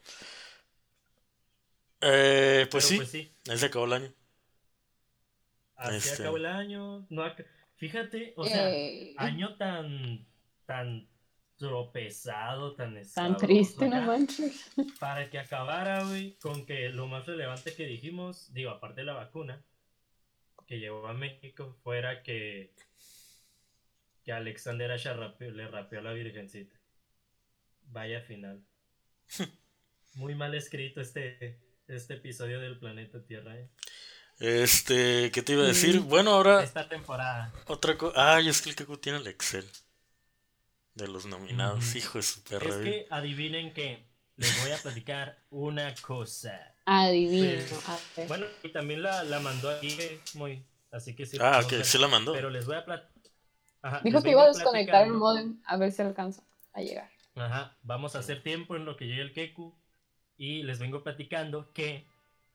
Eh, pues, sí, pues sí, ahí se acabó el año. así Este. acabó el año. No ac- Fíjate, o sea, Eh, año tan, tan tropezado, tan tan triste, no manches. Para que acabara, güey, con que lo más relevante que dijimos, digo, aparte de la vacuna, que llegó a México, fuera que, que Alexander Asha rapeó- le rapeó a la Virgencita. Vaya final. Muy mal escrito este, este episodio del planeta Tierra, eh. Este, ¿qué te iba a decir? Mm. Bueno, ahora Esta temporada. otra cosa. Ay, es que el Keku tiene el Excel de los nominados. Ujú. Hijo de su perra. Es que adivinen que les voy a platicar una cosa. Adivino. Pues, ver. Bueno, y también la, la mandó aquí, eh, muy. Así que sí. Ah, ok, sí la mandó. Pero les voy a platicar. Dijo que iba a desconectar el modem a ver si alcanza a llegar. Ajá, vamos a hacer tiempo en lo que llegue el Keku. Y les vengo platicando que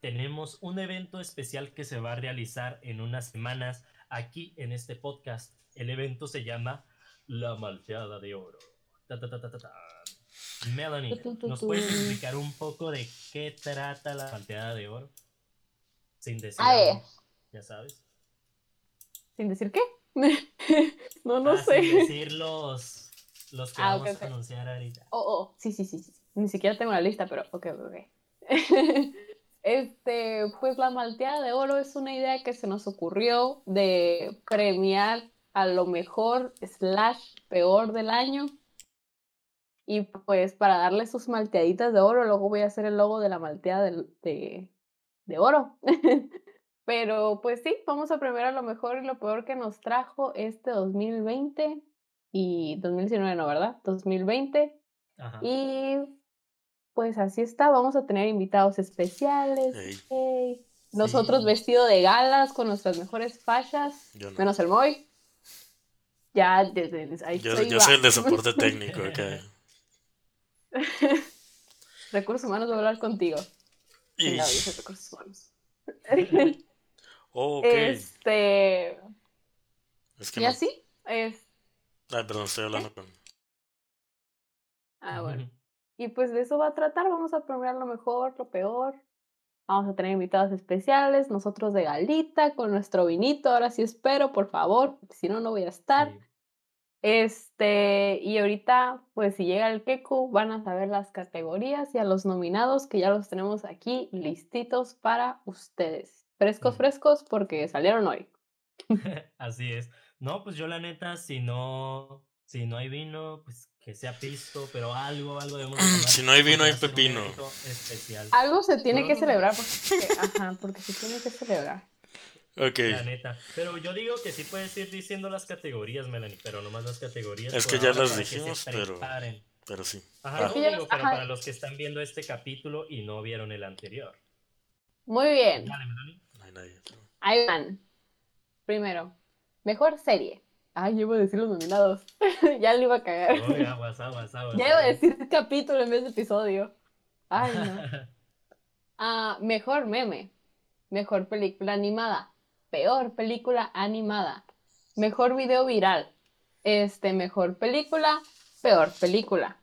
tenemos un evento especial que se va a realizar en unas semanas aquí en este podcast. El evento se llama La Malteada de Oro. Ta, ta, ta, ta, ta, ta. Melanie, Tu, tu, tu, ¿nos tu. puedes explicar un poco de qué trata la Malteada de Oro? Sin decir A ver. algo, ya sabes. ¿Sin decir qué? no, no Ah, sé. Sin decir los, los que Ah, vamos a anunciar ahorita. Oh, oh, sí, sí, sí, sí. Ni siquiera tengo la lista, pero ok, ok. Este, pues la malteada de oro es una idea que se nos ocurrió de premiar a lo mejor slash peor del año. Y pues para darle sus malteaditas de oro, luego voy a hacer el logo de la malteada de, de oro. Pero pues sí, vamos a premiar a lo mejor y lo peor que nos trajo este 2020 y 2019, no, ¿verdad? 2020. Ajá. Y pues así está, vamos a tener invitados especiales. Nosotros Sí. vestidos de galas con nuestras mejores no. menos el Moy. Ya, desde, desde- ahí Yo, soy yo va. soy el de soporte técnico acá. Recursos humanos voy a hablar contigo. Y... Chingado, yo soy recursos humanos. Oh, ok. Este, Es que y no. así, es, Ay, perdón, estoy hablando con. ah, bueno. Y pues de eso va a tratar, vamos a premiar lo mejor, lo peor. Vamos a tener invitados especiales, nosotros de galita, con nuestro vinito, ahora sí espero, por favor, si no, no voy a estar. Sí. Este, y ahorita, pues si llega el Keku, van a saber las categorías y a los nominados que ya los tenemos aquí listitos para ustedes. Frescos, frescos, porque salieron hoy. Así es. No, pues yo la neta, si no, si no hay vino, pues que sea pisto, pero algo, algo debemos Si no hay vino, porque hay pepino. especial. Algo se tiene que No. celebrar, porque, ajá, porque se tiene que celebrar. Ok. La neta. Pero yo digo que sí puedes ir diciendo las categorías, Melanie, pero nomás las categorías. Es que ya las dijimos, pero-. Pero sí. Ajá, no, digo, pero ajá. para los que están viendo este capítulo y no vieron el anterior. Muy bien, Dale, Melanie. Nadie. ahí van. Primero, mejor serie. Ay, iba a decir los nominados. ya le iba a cagar. Oye, aguas, aguas, aguas. Ya iba a decir capítulo en vez de episodio. Ay, no. Ah, mejor meme. Mejor película animada. Peor película animada. Mejor video viral. Este, mejor película. Peor película.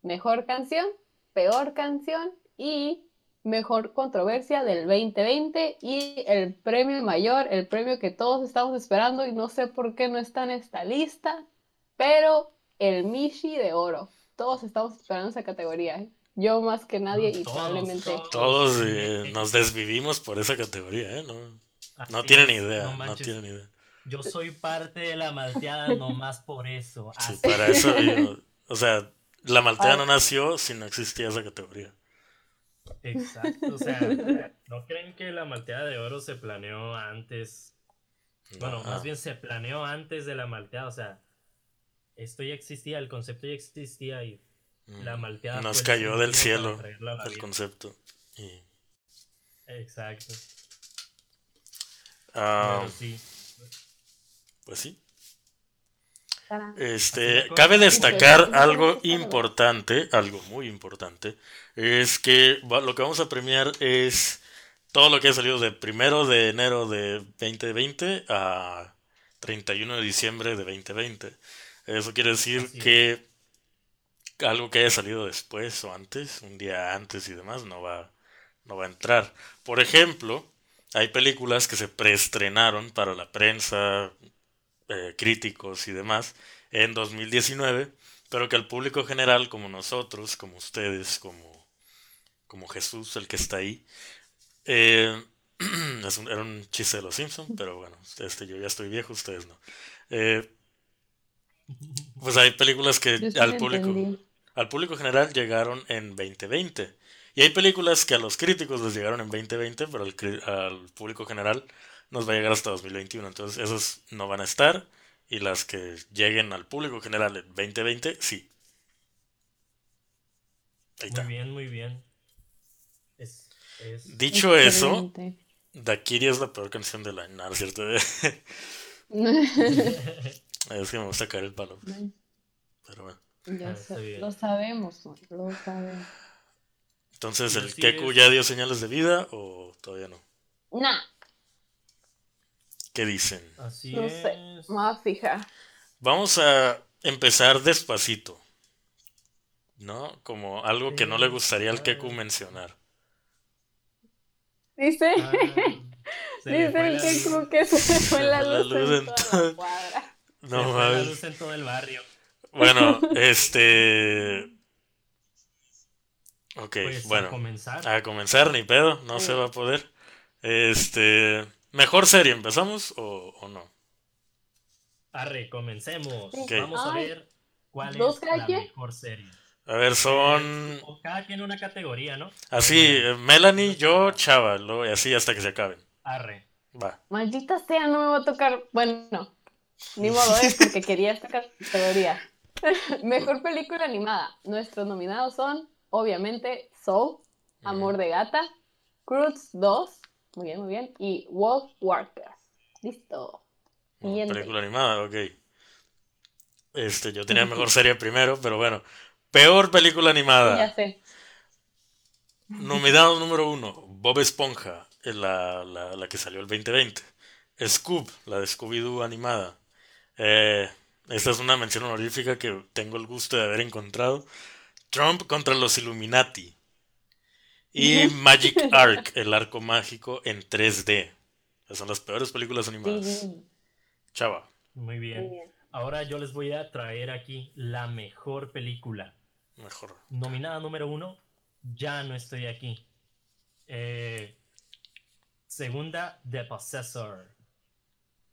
Mejor canción. Peor canción. Y mejor controversia del 2020. Y el premio mayor, el premio que todos estamos esperando. Y no sé por qué no está en esta lista. Pero el Mishi de oro. Todos estamos esperando esa categoría. ¿eh? Yo más que nadie y Todos, probablemente. todos. Sí. eh, nos desvivimos por esa categoría, ¿eh? No, no tienen es, idea. no No, tienen idea. Yo soy parte de la malteada nomás por eso. Sí, Así para eso digo, O sea, la maltea Ah. no nació si no existía esa categoría. Exacto, o sea, ¿no creen que la malteada de oro se planeó antes? Bueno, No, más bien se planeó antes de la malteada, o sea, esto ya existía, el concepto ya existía y mm, la malteada Nos fue cayó del cielo el concepto. Y, Exacto. ah, Pero sí. pues sí. Este, cabe destacar algo importante, algo muy importante, es que lo que vamos a premiar es todo lo que ha salido de primero de enero de 2020 a 31 de diciembre de 2020. Eso quiere decir Así que algo que haya salido después o antes, un día antes y demás, no va, no va a entrar. Por ejemplo, hay películas que se preestrenaron para la prensa, eh, críticos y demás en 2019, pero que al público general, como nosotros, como ustedes, como, como Jesús, el que está ahí, eh, es un- era un chiste de los Simpsons, pero bueno, este, yo ya estoy viejo, ustedes no. Eh, pues hay películas que Yo al público, entendí. al público general llegaron en 2020. Y hay películas que a los críticos les llegaron en 2020, pero al, al público general nos va a llegar hasta 2021. Entonces, esos no van a estar. Y las que lleguen al público general en 2020, sí. Ahí está. Muy bien, muy bien. Es, es- Dicho eso, Excelente. Dakiri es la peor canción del año, ¿no es cierto? es que me gusta caer el palo. Pero bueno. Ya Ah, lo sabemos, lo sabemos. Entonces, ¿el Keku ya dio señales de vida o todavía no? Nah, ¿Qué dicen? Así no sé. es. Me voy a fijar. Vamos a empezar despacito. ¿No? Como algo que no le gustaría al Keku mencionar. Dice, Ah, dice el la que se le fue la la luz, luz en en toda todo- la cuadra. Se No fue la mames. luz en todo el barrio. Bueno, este. Ok, Pues a bueno. comenzar. A comenzar, ni pedo, no se va a poder. Este. ¿Mejor serie empezamos o, o no? Arre, comencemos. Vamos a ver cuál ¿dos es la mejor serie. A ver, son. O cada quien una categoría, ¿no? Así, eh, Melanie, yo, Chava, y así hasta que se acaben. Arre. Va. Maldita sea, no me va a tocar. Bueno, ni modo es porque quería esta categoría. Mejor película animada. Nuestros nominados son, obviamente, Soul, Amor de Gata, Cruz 2, muy bien, muy bien, y Wolf Walker. Listo. Siguiente. película animada, ok. Este, yo tenía mejor serie primero, pero bueno. Peor película Ya animada. sé. Nominado número uno, Bob Esponja, la, la, la que salió el 2020. Scoob, la de Scooby-Doo animada. Eh, esta es una mención honorífica que tengo el gusto de haber encontrado. Trump contra los Illuminati. Y Magic Arc, el arco mágico en 3D. Esas son las peores películas animadas. Chava. Muy muy bien. Ahora yo les voy a traer aquí la mejor película. Mejor. Nominada número uno, Ya no estoy aquí. Eh, segunda, The Possessor.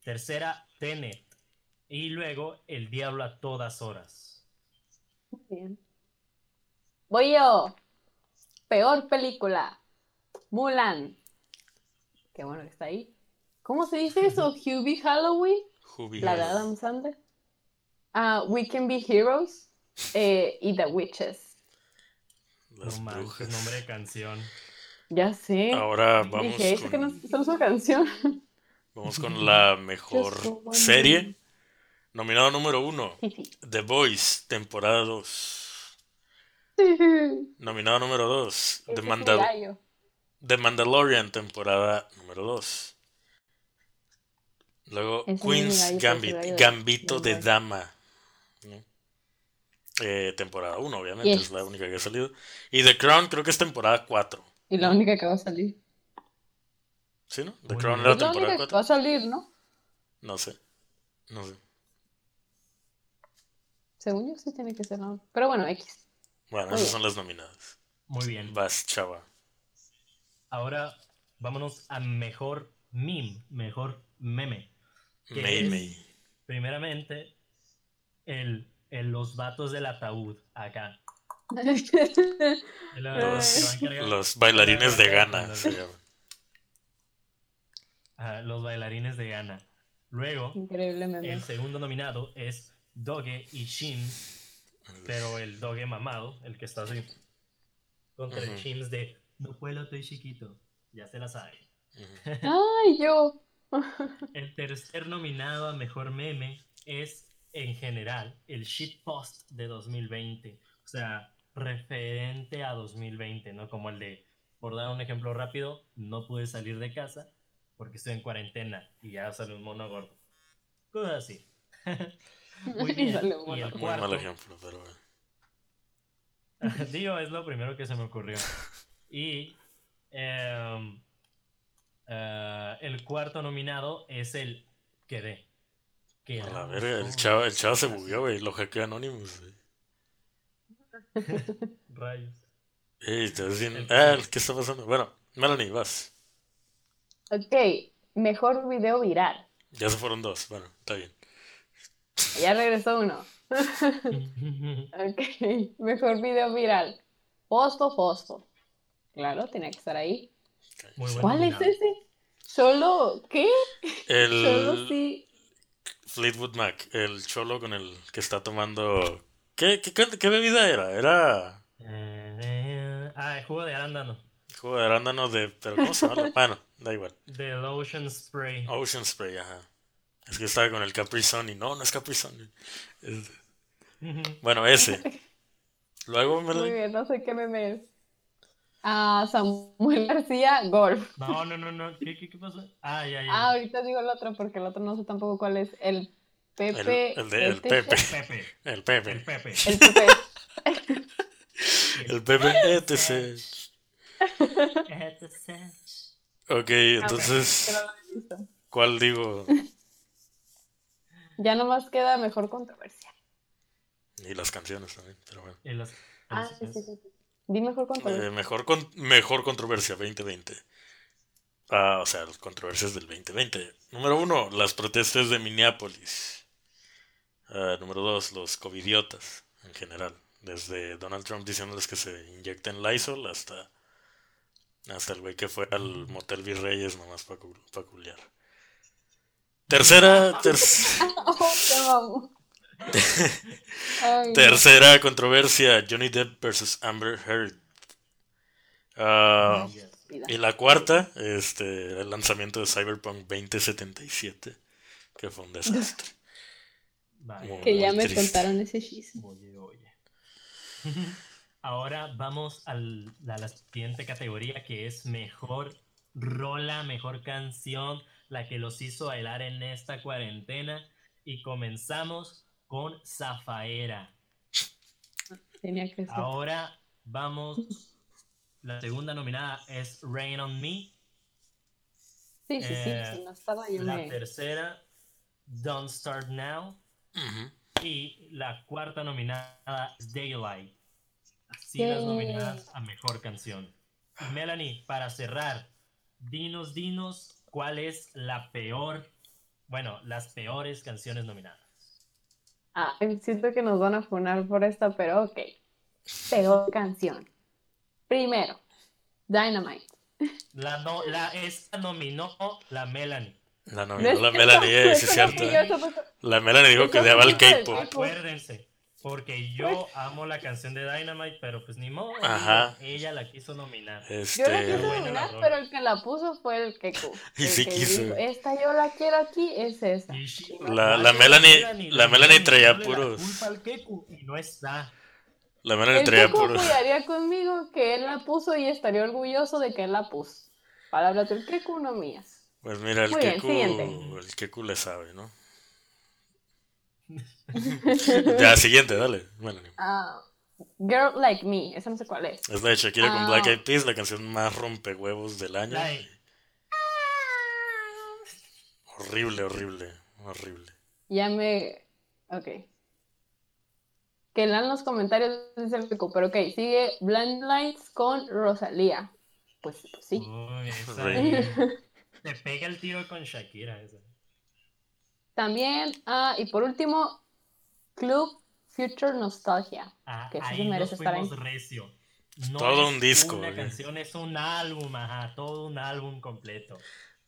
Tercera, Tenet. Y luego, El Diablo a todas horas. Muy bien. Voy yo. Peor película. Mulan. Qué bueno que está ahí. ¿Cómo se dice eso? Hubie Halloween. La de. Adam Sandler. Ah, We Can Be Heroes. eh, y The Witches. Las no brujas. nombre de canción. Ya sé. Ahora vamos Dije, ¿eso que no con, es su canción? vamos con la mejor serie. Nominado número uno, The Voice, temporada 2. Nominado número 2, Ese The, Mandal-. The Mandalorian, temporada número 2. Luego es Queen's gallo, Gambit, Gambito de Dama. ¿no? Eh, temporada 1, obviamente, Yes. es la única que ha salido. Y The Crown creo que es temporada 4. Y la única que va a salir. ¿Sí, no? The Muy Crown era la temporada única que 4. va a salir, ¿no? No sé. No sé. Según yo sí tiene que ser, ¿no? Pero bueno, X. Bueno, esas son las nominadas. Muy bien. Vas, chava. Ahora vámonos a mejor meme, mejor meme. May. Primeramente, el, el- los vatos del ataúd acá. Los, bailarines de Ghana se llaman. Ajá, los bailarines de Ghana. Luego, Increíble meme. el segundo nominado es Doge y Shin, pero el Doge mamado, el que está así, contra el Ujú. Shims de No puedo, estoy chiquito. Ya se la sabe. Ujú. Ay, yo. El tercer nominado a mejor meme es, en general, el shitpost de 2020. O sea, referente a 2020, ¿no? Como el de, por dar un ejemplo rápido, no pude salir de casa porque estoy en cuarentena y ya sale un mono gordo. Cosas así. Muy bien. Y el Muy mal ejemplo, pero bueno. digo, es lo primero que se me ocurrió. Y em, eh, el cuarto nominado es el Quedé. A la verga, el chavo, el chavo se bugueó, güey. Lo hackeó Anonymous, güey. Rayos. Ey, te Ah, ¿qué está pasando? Bueno, Melanie, vas. Ok, mejor video viral. Ya se fueron dos. Bueno, está bien. Ya regresó uno. Ok, mejor video viral. Fosfo, fosfo. Claro, tenía que estar ahí. Muy ¿Cuál es ese? Solo, ¿qué? Solo El sí. Fleetwood Mac, el cholo con el que está tomando. ¿Qué, qué, qué- qué bebida era? Era Eh, ah, el jugo de arándano. jugo de arándano de. ¿Pero cómo se llama? Bueno, da igual. De Lotion Spray. Ocean Spray, ajá. Es que estaba con el Capri Sun y no, no es Capri Sun. Es- Bueno, ese. Luego me Muy bien, no sé qué meme es. Ah, Samuel García, golf. No, no, no, no. ¿Qué, qué, qué pasó? Ah, ya, ya. Ah, ahorita digo el otro porque el otro no sé tampoco cuál es. El Pepe. El- el de- el ETC. Pepe. Pepe. El El Pepe. El Pepe. El Pepe ETC. Ok, Que entonces, no lo he visto. ¿cuál digo? Ya nomás queda mejor controversia. Y las canciones también, pero bueno. Y las Ah, sí, sí, sí. Di mejor Eh, controversia. mejor, con- mejor controversia 2020. Ah, o sea, las controversias del 2020. Número uno, las protestas de Minneapolis. Ah, número dos, los covidiotas en general. Desde Donald Trump diciéndoles que se inyecten Lysol hasta, hasta el güey que fue al motel Virreyes nomás para culiar. Tercera, ter- Oh, no. tercera controversia, Johnny Depp versus Amber Heard. Ah. Y la cuarta, este, el lanzamiento de Cyberpunk 2077, que fue un desastre. Vale. Que ya me triste. contaron ese chisme. Oye, oye. Ahora vamos al- a la siguiente categoría que es mejor rola, mejor canción, la que los hizo bailar en esta cuarentena. Y comenzamos con Zafaera. Tenía que ser. Ahora vamos. La segunda nominada es Rain on Me. Sí, sí, sí. eh, no estaba yo La me. tercera, Don't Start Now. Y la cuarta nominada es Daylight. Así las nominadas a mejor canción. Melanie, para cerrar, dinos, dinos cuál es la peor, bueno, las peores canciones nominadas. Ah, siento que nos van a funar por esta, pero ok. Peor canción. Primero, Dynamite. La, no, la, esta nominó la Melanie. La No nominó la Melanie, eh, sí es cierto. La Melanie dijo que odiaba el. K-pop. Acuérdense, porque yo amo la canción de Dynamite, pero pues ni modo. Ajá. Ella la quiso nominar. Yo la Este, quise nominar, pero el que la puso fue el Keku. Y El sí que quiso. dijo, Esta yo la quiero aquí, es esa. Y sí, La- la Melanie- la Melanie traía puros- La culpa al Keku y no está. la Melanie El traía Keku puros. cuidaría conmigo que él la puso y estaría orgulloso de que él la puso. Palabras del Keku, no mías. Pues mira, el Keku, el Keku le sabe, ¿no? Ya, siguiente, dale, Melanie. Ah, Girl Like Me, esa no sé cuál es. Es la de Shakira con Ah. Black Eyed Peas, la canción más rompehuevos del año. Horrible, horrible, horrible. Ya me. Ok. Que lean los comentarios, dice el Keku. Pero ok, sigue Blind Lights con Rosalía. Pues, pues sí. Uy, esa. Te pega el tiro con Shakira. Esa. También, ah, y por último, Club Future Nostalgia. Ah, Que sí se ahí merece nos estar ahí. recio. No Todo un disco, Una ¿eh? canción es un álbum, ajá, todo un álbum completo.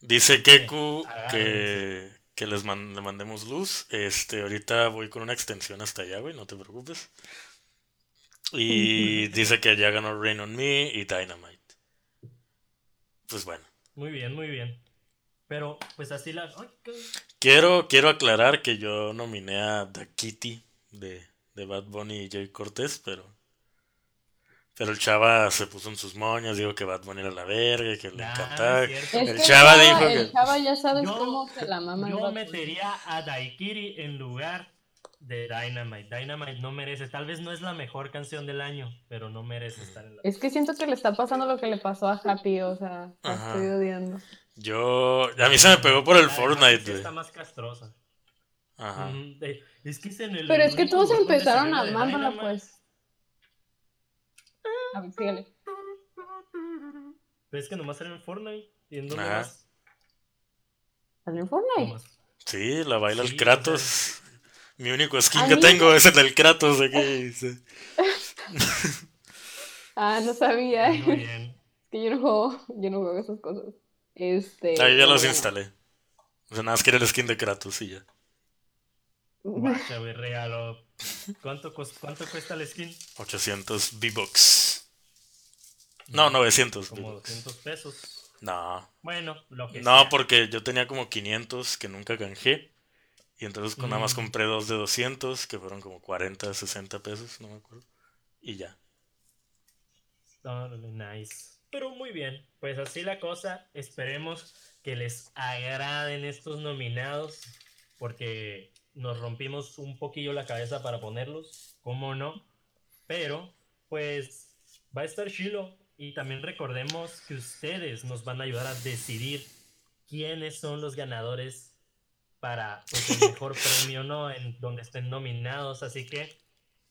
Dice Keku que, que les man- le mandemos luz. Este, ahorita voy con una extensión hasta allá, güey, no te preocupes. Y dice que ya ganó Rain on Me y Dynamite. Pues bueno. Muy bien, muy bien. Pero, pues así la. Quiero, quiero aclarar que yo nominé a The Kitty de, de Bad Bunny y Jay Cortés, pero. Pero el chava se puso en sus moños, dijo que Bad Bunny era la verga, que le Nah, encantaba. es El que chava el dijo que- el chava ya sabes Yo- cómo se la mama Yo metería a Daikiri en lugar de Dynamite. Dynamite no merece, tal vez no es la mejor canción del año, pero no merece estar en la... Es que siento que le está pasando lo que le pasó a Happy, o sea, la estoy odiando. Yo. A mí se me pegó por el Fortnite, sí güey. Está más castrosa. Ajá. Mm, es que es en el. Pero es que todos empezaron amándola, pues. A ver, sígale. Pero es que nomás salió en Fortnite. ¿Y en dónde Ajá. más? ¿Salió en Fortnite? Nomás. Sí, la baila Sí, el Kratos. Mi único skin que mí- tengo es el del Kratos aquí. dice. Ah, no sabía. Muy Es que yo no juego, yo no juego esas cosas. Este. Ah, yo ya los instalé. O sea, nada más quiere el skin de Kratos y ya. Guacha, güey, regalo. ¿Cuánto, ¿Cuánto cuesta el skin? 800 V-Bucks. No, 900 Como V-Bucks. 200 pesos. No. Bueno, lo que No, sea. porque yo tenía como 500 que nunca canjeé. Y entonces con nada más Mm. compré dos de 200, que fueron como 40, 60 pesos, no me acuerdo. Y ya. Órale, nice. Pero muy bien, pues así la cosa. Esperemos que les agraden estos nominados, porque nos rompimos un poquillo la cabeza para ponerlos, ¿cómo no? Pero, pues, va a estar chilo. Y también recordemos que ustedes nos van a ayudar a decidir quiénes son los ganadores para pues, el mejor premio, ¿no? En donde estén nominados. Así que,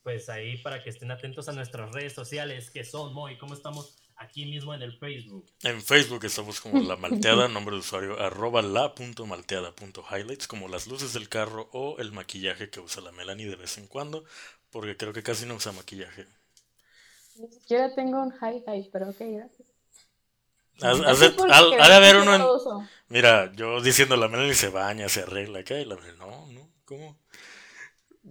pues ahí para que estén atentos a nuestras redes sociales, que son Moy, ¿cómo estamos aquí mismo en el Facebook? En Facebook estamos como La Malteada, nombre de usuario arroba la punto malteada punto highlights, como las luces del carro o el maquillaje que usa la Melanie de vez en cuando, porque creo que casi no usa maquillaje. Ni siquiera tengo un highlight, pero ok, gracias. Ha- de haber uno en- uso. Mira, yo diciendo la Melanie se baña, se arregla acá, y la Melanie, no, no, ¿cómo?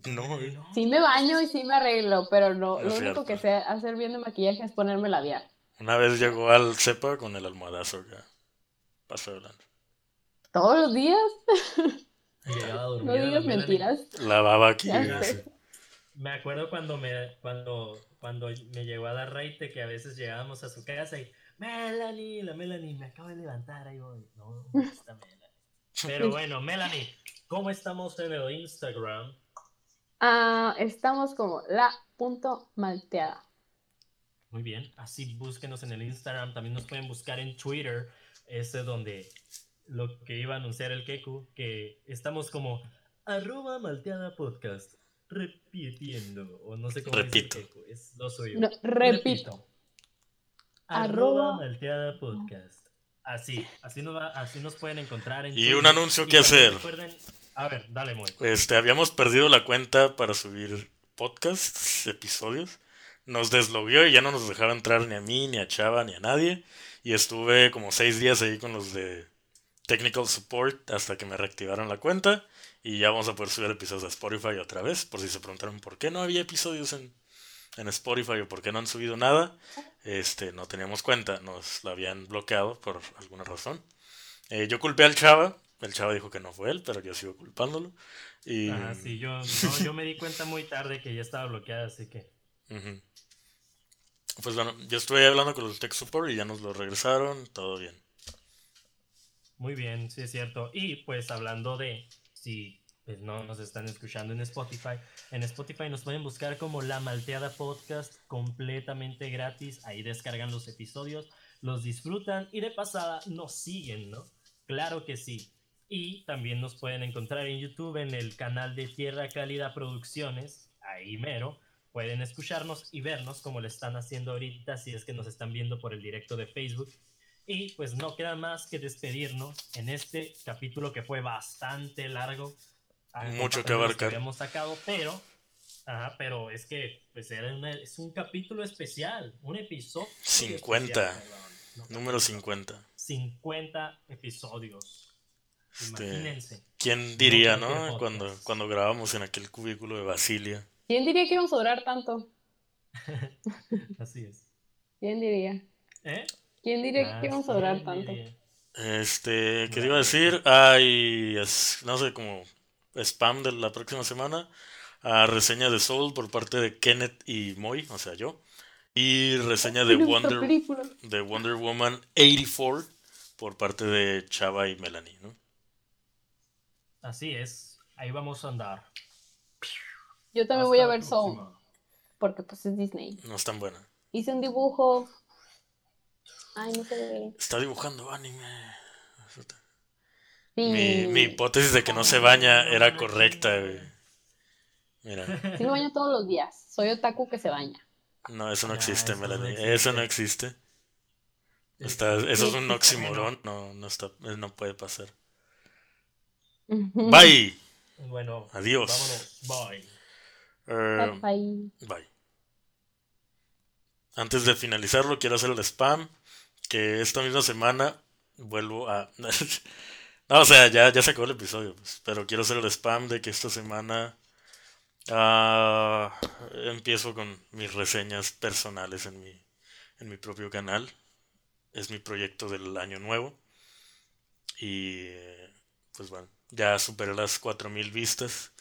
No, eh. Sí me baño y sí me arreglo, pero no, Es lo cierto. único que sé hacer bien de maquillaje es ponerme labial. Una vez llegó al cepa con el almohadazo acá. Pasó hablando. ¿Todos los días? Llegaba No dormida digas mentiras. La baba aquí. Ya. Me acuerdo cuando me, cuando, cuando me llegó a dar raite que a veces llegábamos a su casa y Melanie, la Melanie, me acabo de levantar, ahí voy. No, no está Melanie. Pero bueno, Melanie, ¿cómo estamos en el Instagram? Ah, estamos como la punto malteada. Muy bien, así búsquenos en el Instagram, también nos pueden buscar en Twitter, ese donde lo que iba a anunciar el Keku, que estamos como arroba malteada podcast, repitiendo, o no sé cómo Repito. dice el Keku, es lo suyo. No, repito. Arroba Arroba- malteada podcast. Así, así nos, va- así nos pueden encontrar en Y Twitter. un anuncio que hacer. recuerden- a ver, dale, Moy. Este, habíamos perdido la cuenta para subir podcasts, episodios. Nos deslogueó y ya no nos dejaba entrar ni a mí, ni a Chava, ni a nadie. Y estuve como seis días ahí con los de Technical Support hasta que me reactivaron la cuenta. Y ya vamos a poder subir episodios a Spotify otra vez. Por si se preguntaron por qué no había episodios en, en Spotify o por qué no han subido nada. Este, no teníamos cuenta, nos la habían bloqueado por alguna razón. Eh, yo culpé al Chava. El Chava dijo que no fue él, pero yo sigo culpándolo. Y, Ah, sí, yo, yo me di cuenta muy tarde que ya estaba bloqueada, así que... Pues bueno, yo estuve hablando con los Tech Support y ya nos lo regresaron, todo bien. Muy bien, sí es cierto. Y pues hablando de si pues, no nos están escuchando en Spotify, en Spotify nos pueden buscar como La Malteada Podcast completamente gratis. Ahí descargan los episodios, los disfrutan y de pasada nos siguen, ¿no? Claro que sí. Y también nos pueden encontrar en YouTube en el canal de Tierra Cálida Producciones, ahí mero. Pueden escucharnos y vernos como lo están haciendo ahorita si es que nos están viendo por el directo de Facebook. Y pues no queda más que despedirnos en este capítulo que fue bastante largo. Mucho que abarcar. habíamos sacado, pero, ajá, pero es que pues era una- es un capítulo especial, un episodio. 50. especial, perdón. No, Número 50. 50 episodios. Este, Imagínense. ¿Quién diría, no? Cuando, cuando grabamos en aquel cubículo de Basilia. ¿Quién diría que íbamos a durar tanto? Así es. ¿Quién diría? ¿Eh? ¿Quién diría Ah, que íbamos a durar tanto? diría. Este, ¿qué te iba a decir? Hay, es- no sé, como spam de la próxima semana. A reseña de Soul por parte de Kenneth y Moy, o sea, yo. Y reseña de Wonder, de Wonder Woman 84 por parte de Chava y Melanie, ¿no? Así es, ahí vamos a andar. Yo también voy a ver Soul, porque pues es Disney. No es tan buena. Hice un dibujo. Ay, no sé. Está dibujando anime. Mi, mi, hipótesis de que no se baña era correcta, Mira. Sí me baño todos los días. Soy otaku que se baña. No, eso no existe, Melanie. Eso no existe. Está, eso es un oxímoron. No, no, está, no puede pasar. Bye. Bueno, adiós. Bye. Eh, bye. Bye. Antes de finalizarlo, quiero hacer el spam. Que esta misma semana vuelvo a. no, o sea, ya, ya se acabó el episodio. Pues, pero quiero hacer el spam de que esta semana. Uh, empiezo con mis reseñas personales en mi, en mi propio canal. Es mi proyecto del año nuevo. Y pues bueno, ya superé las 4000 vistas.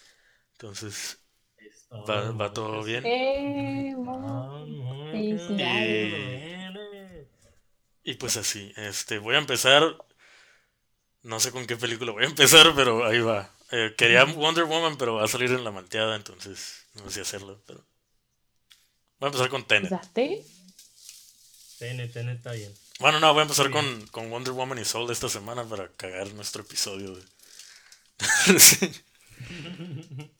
Entonces, va, va todo bien. Eh, y, pues así, este, voy a empezar. No sé con qué película voy a empezar, pero ahí va. Eh, quería Wonder Woman, pero va a salir en la malteada, entonces no sé hacerlo, pero. Voy a empezar con Tenet. Tenet, Tenet está bien. Bueno, no, voy a empezar con, con, Wonder Woman y Soul esta semana para cagar nuestro episodio de.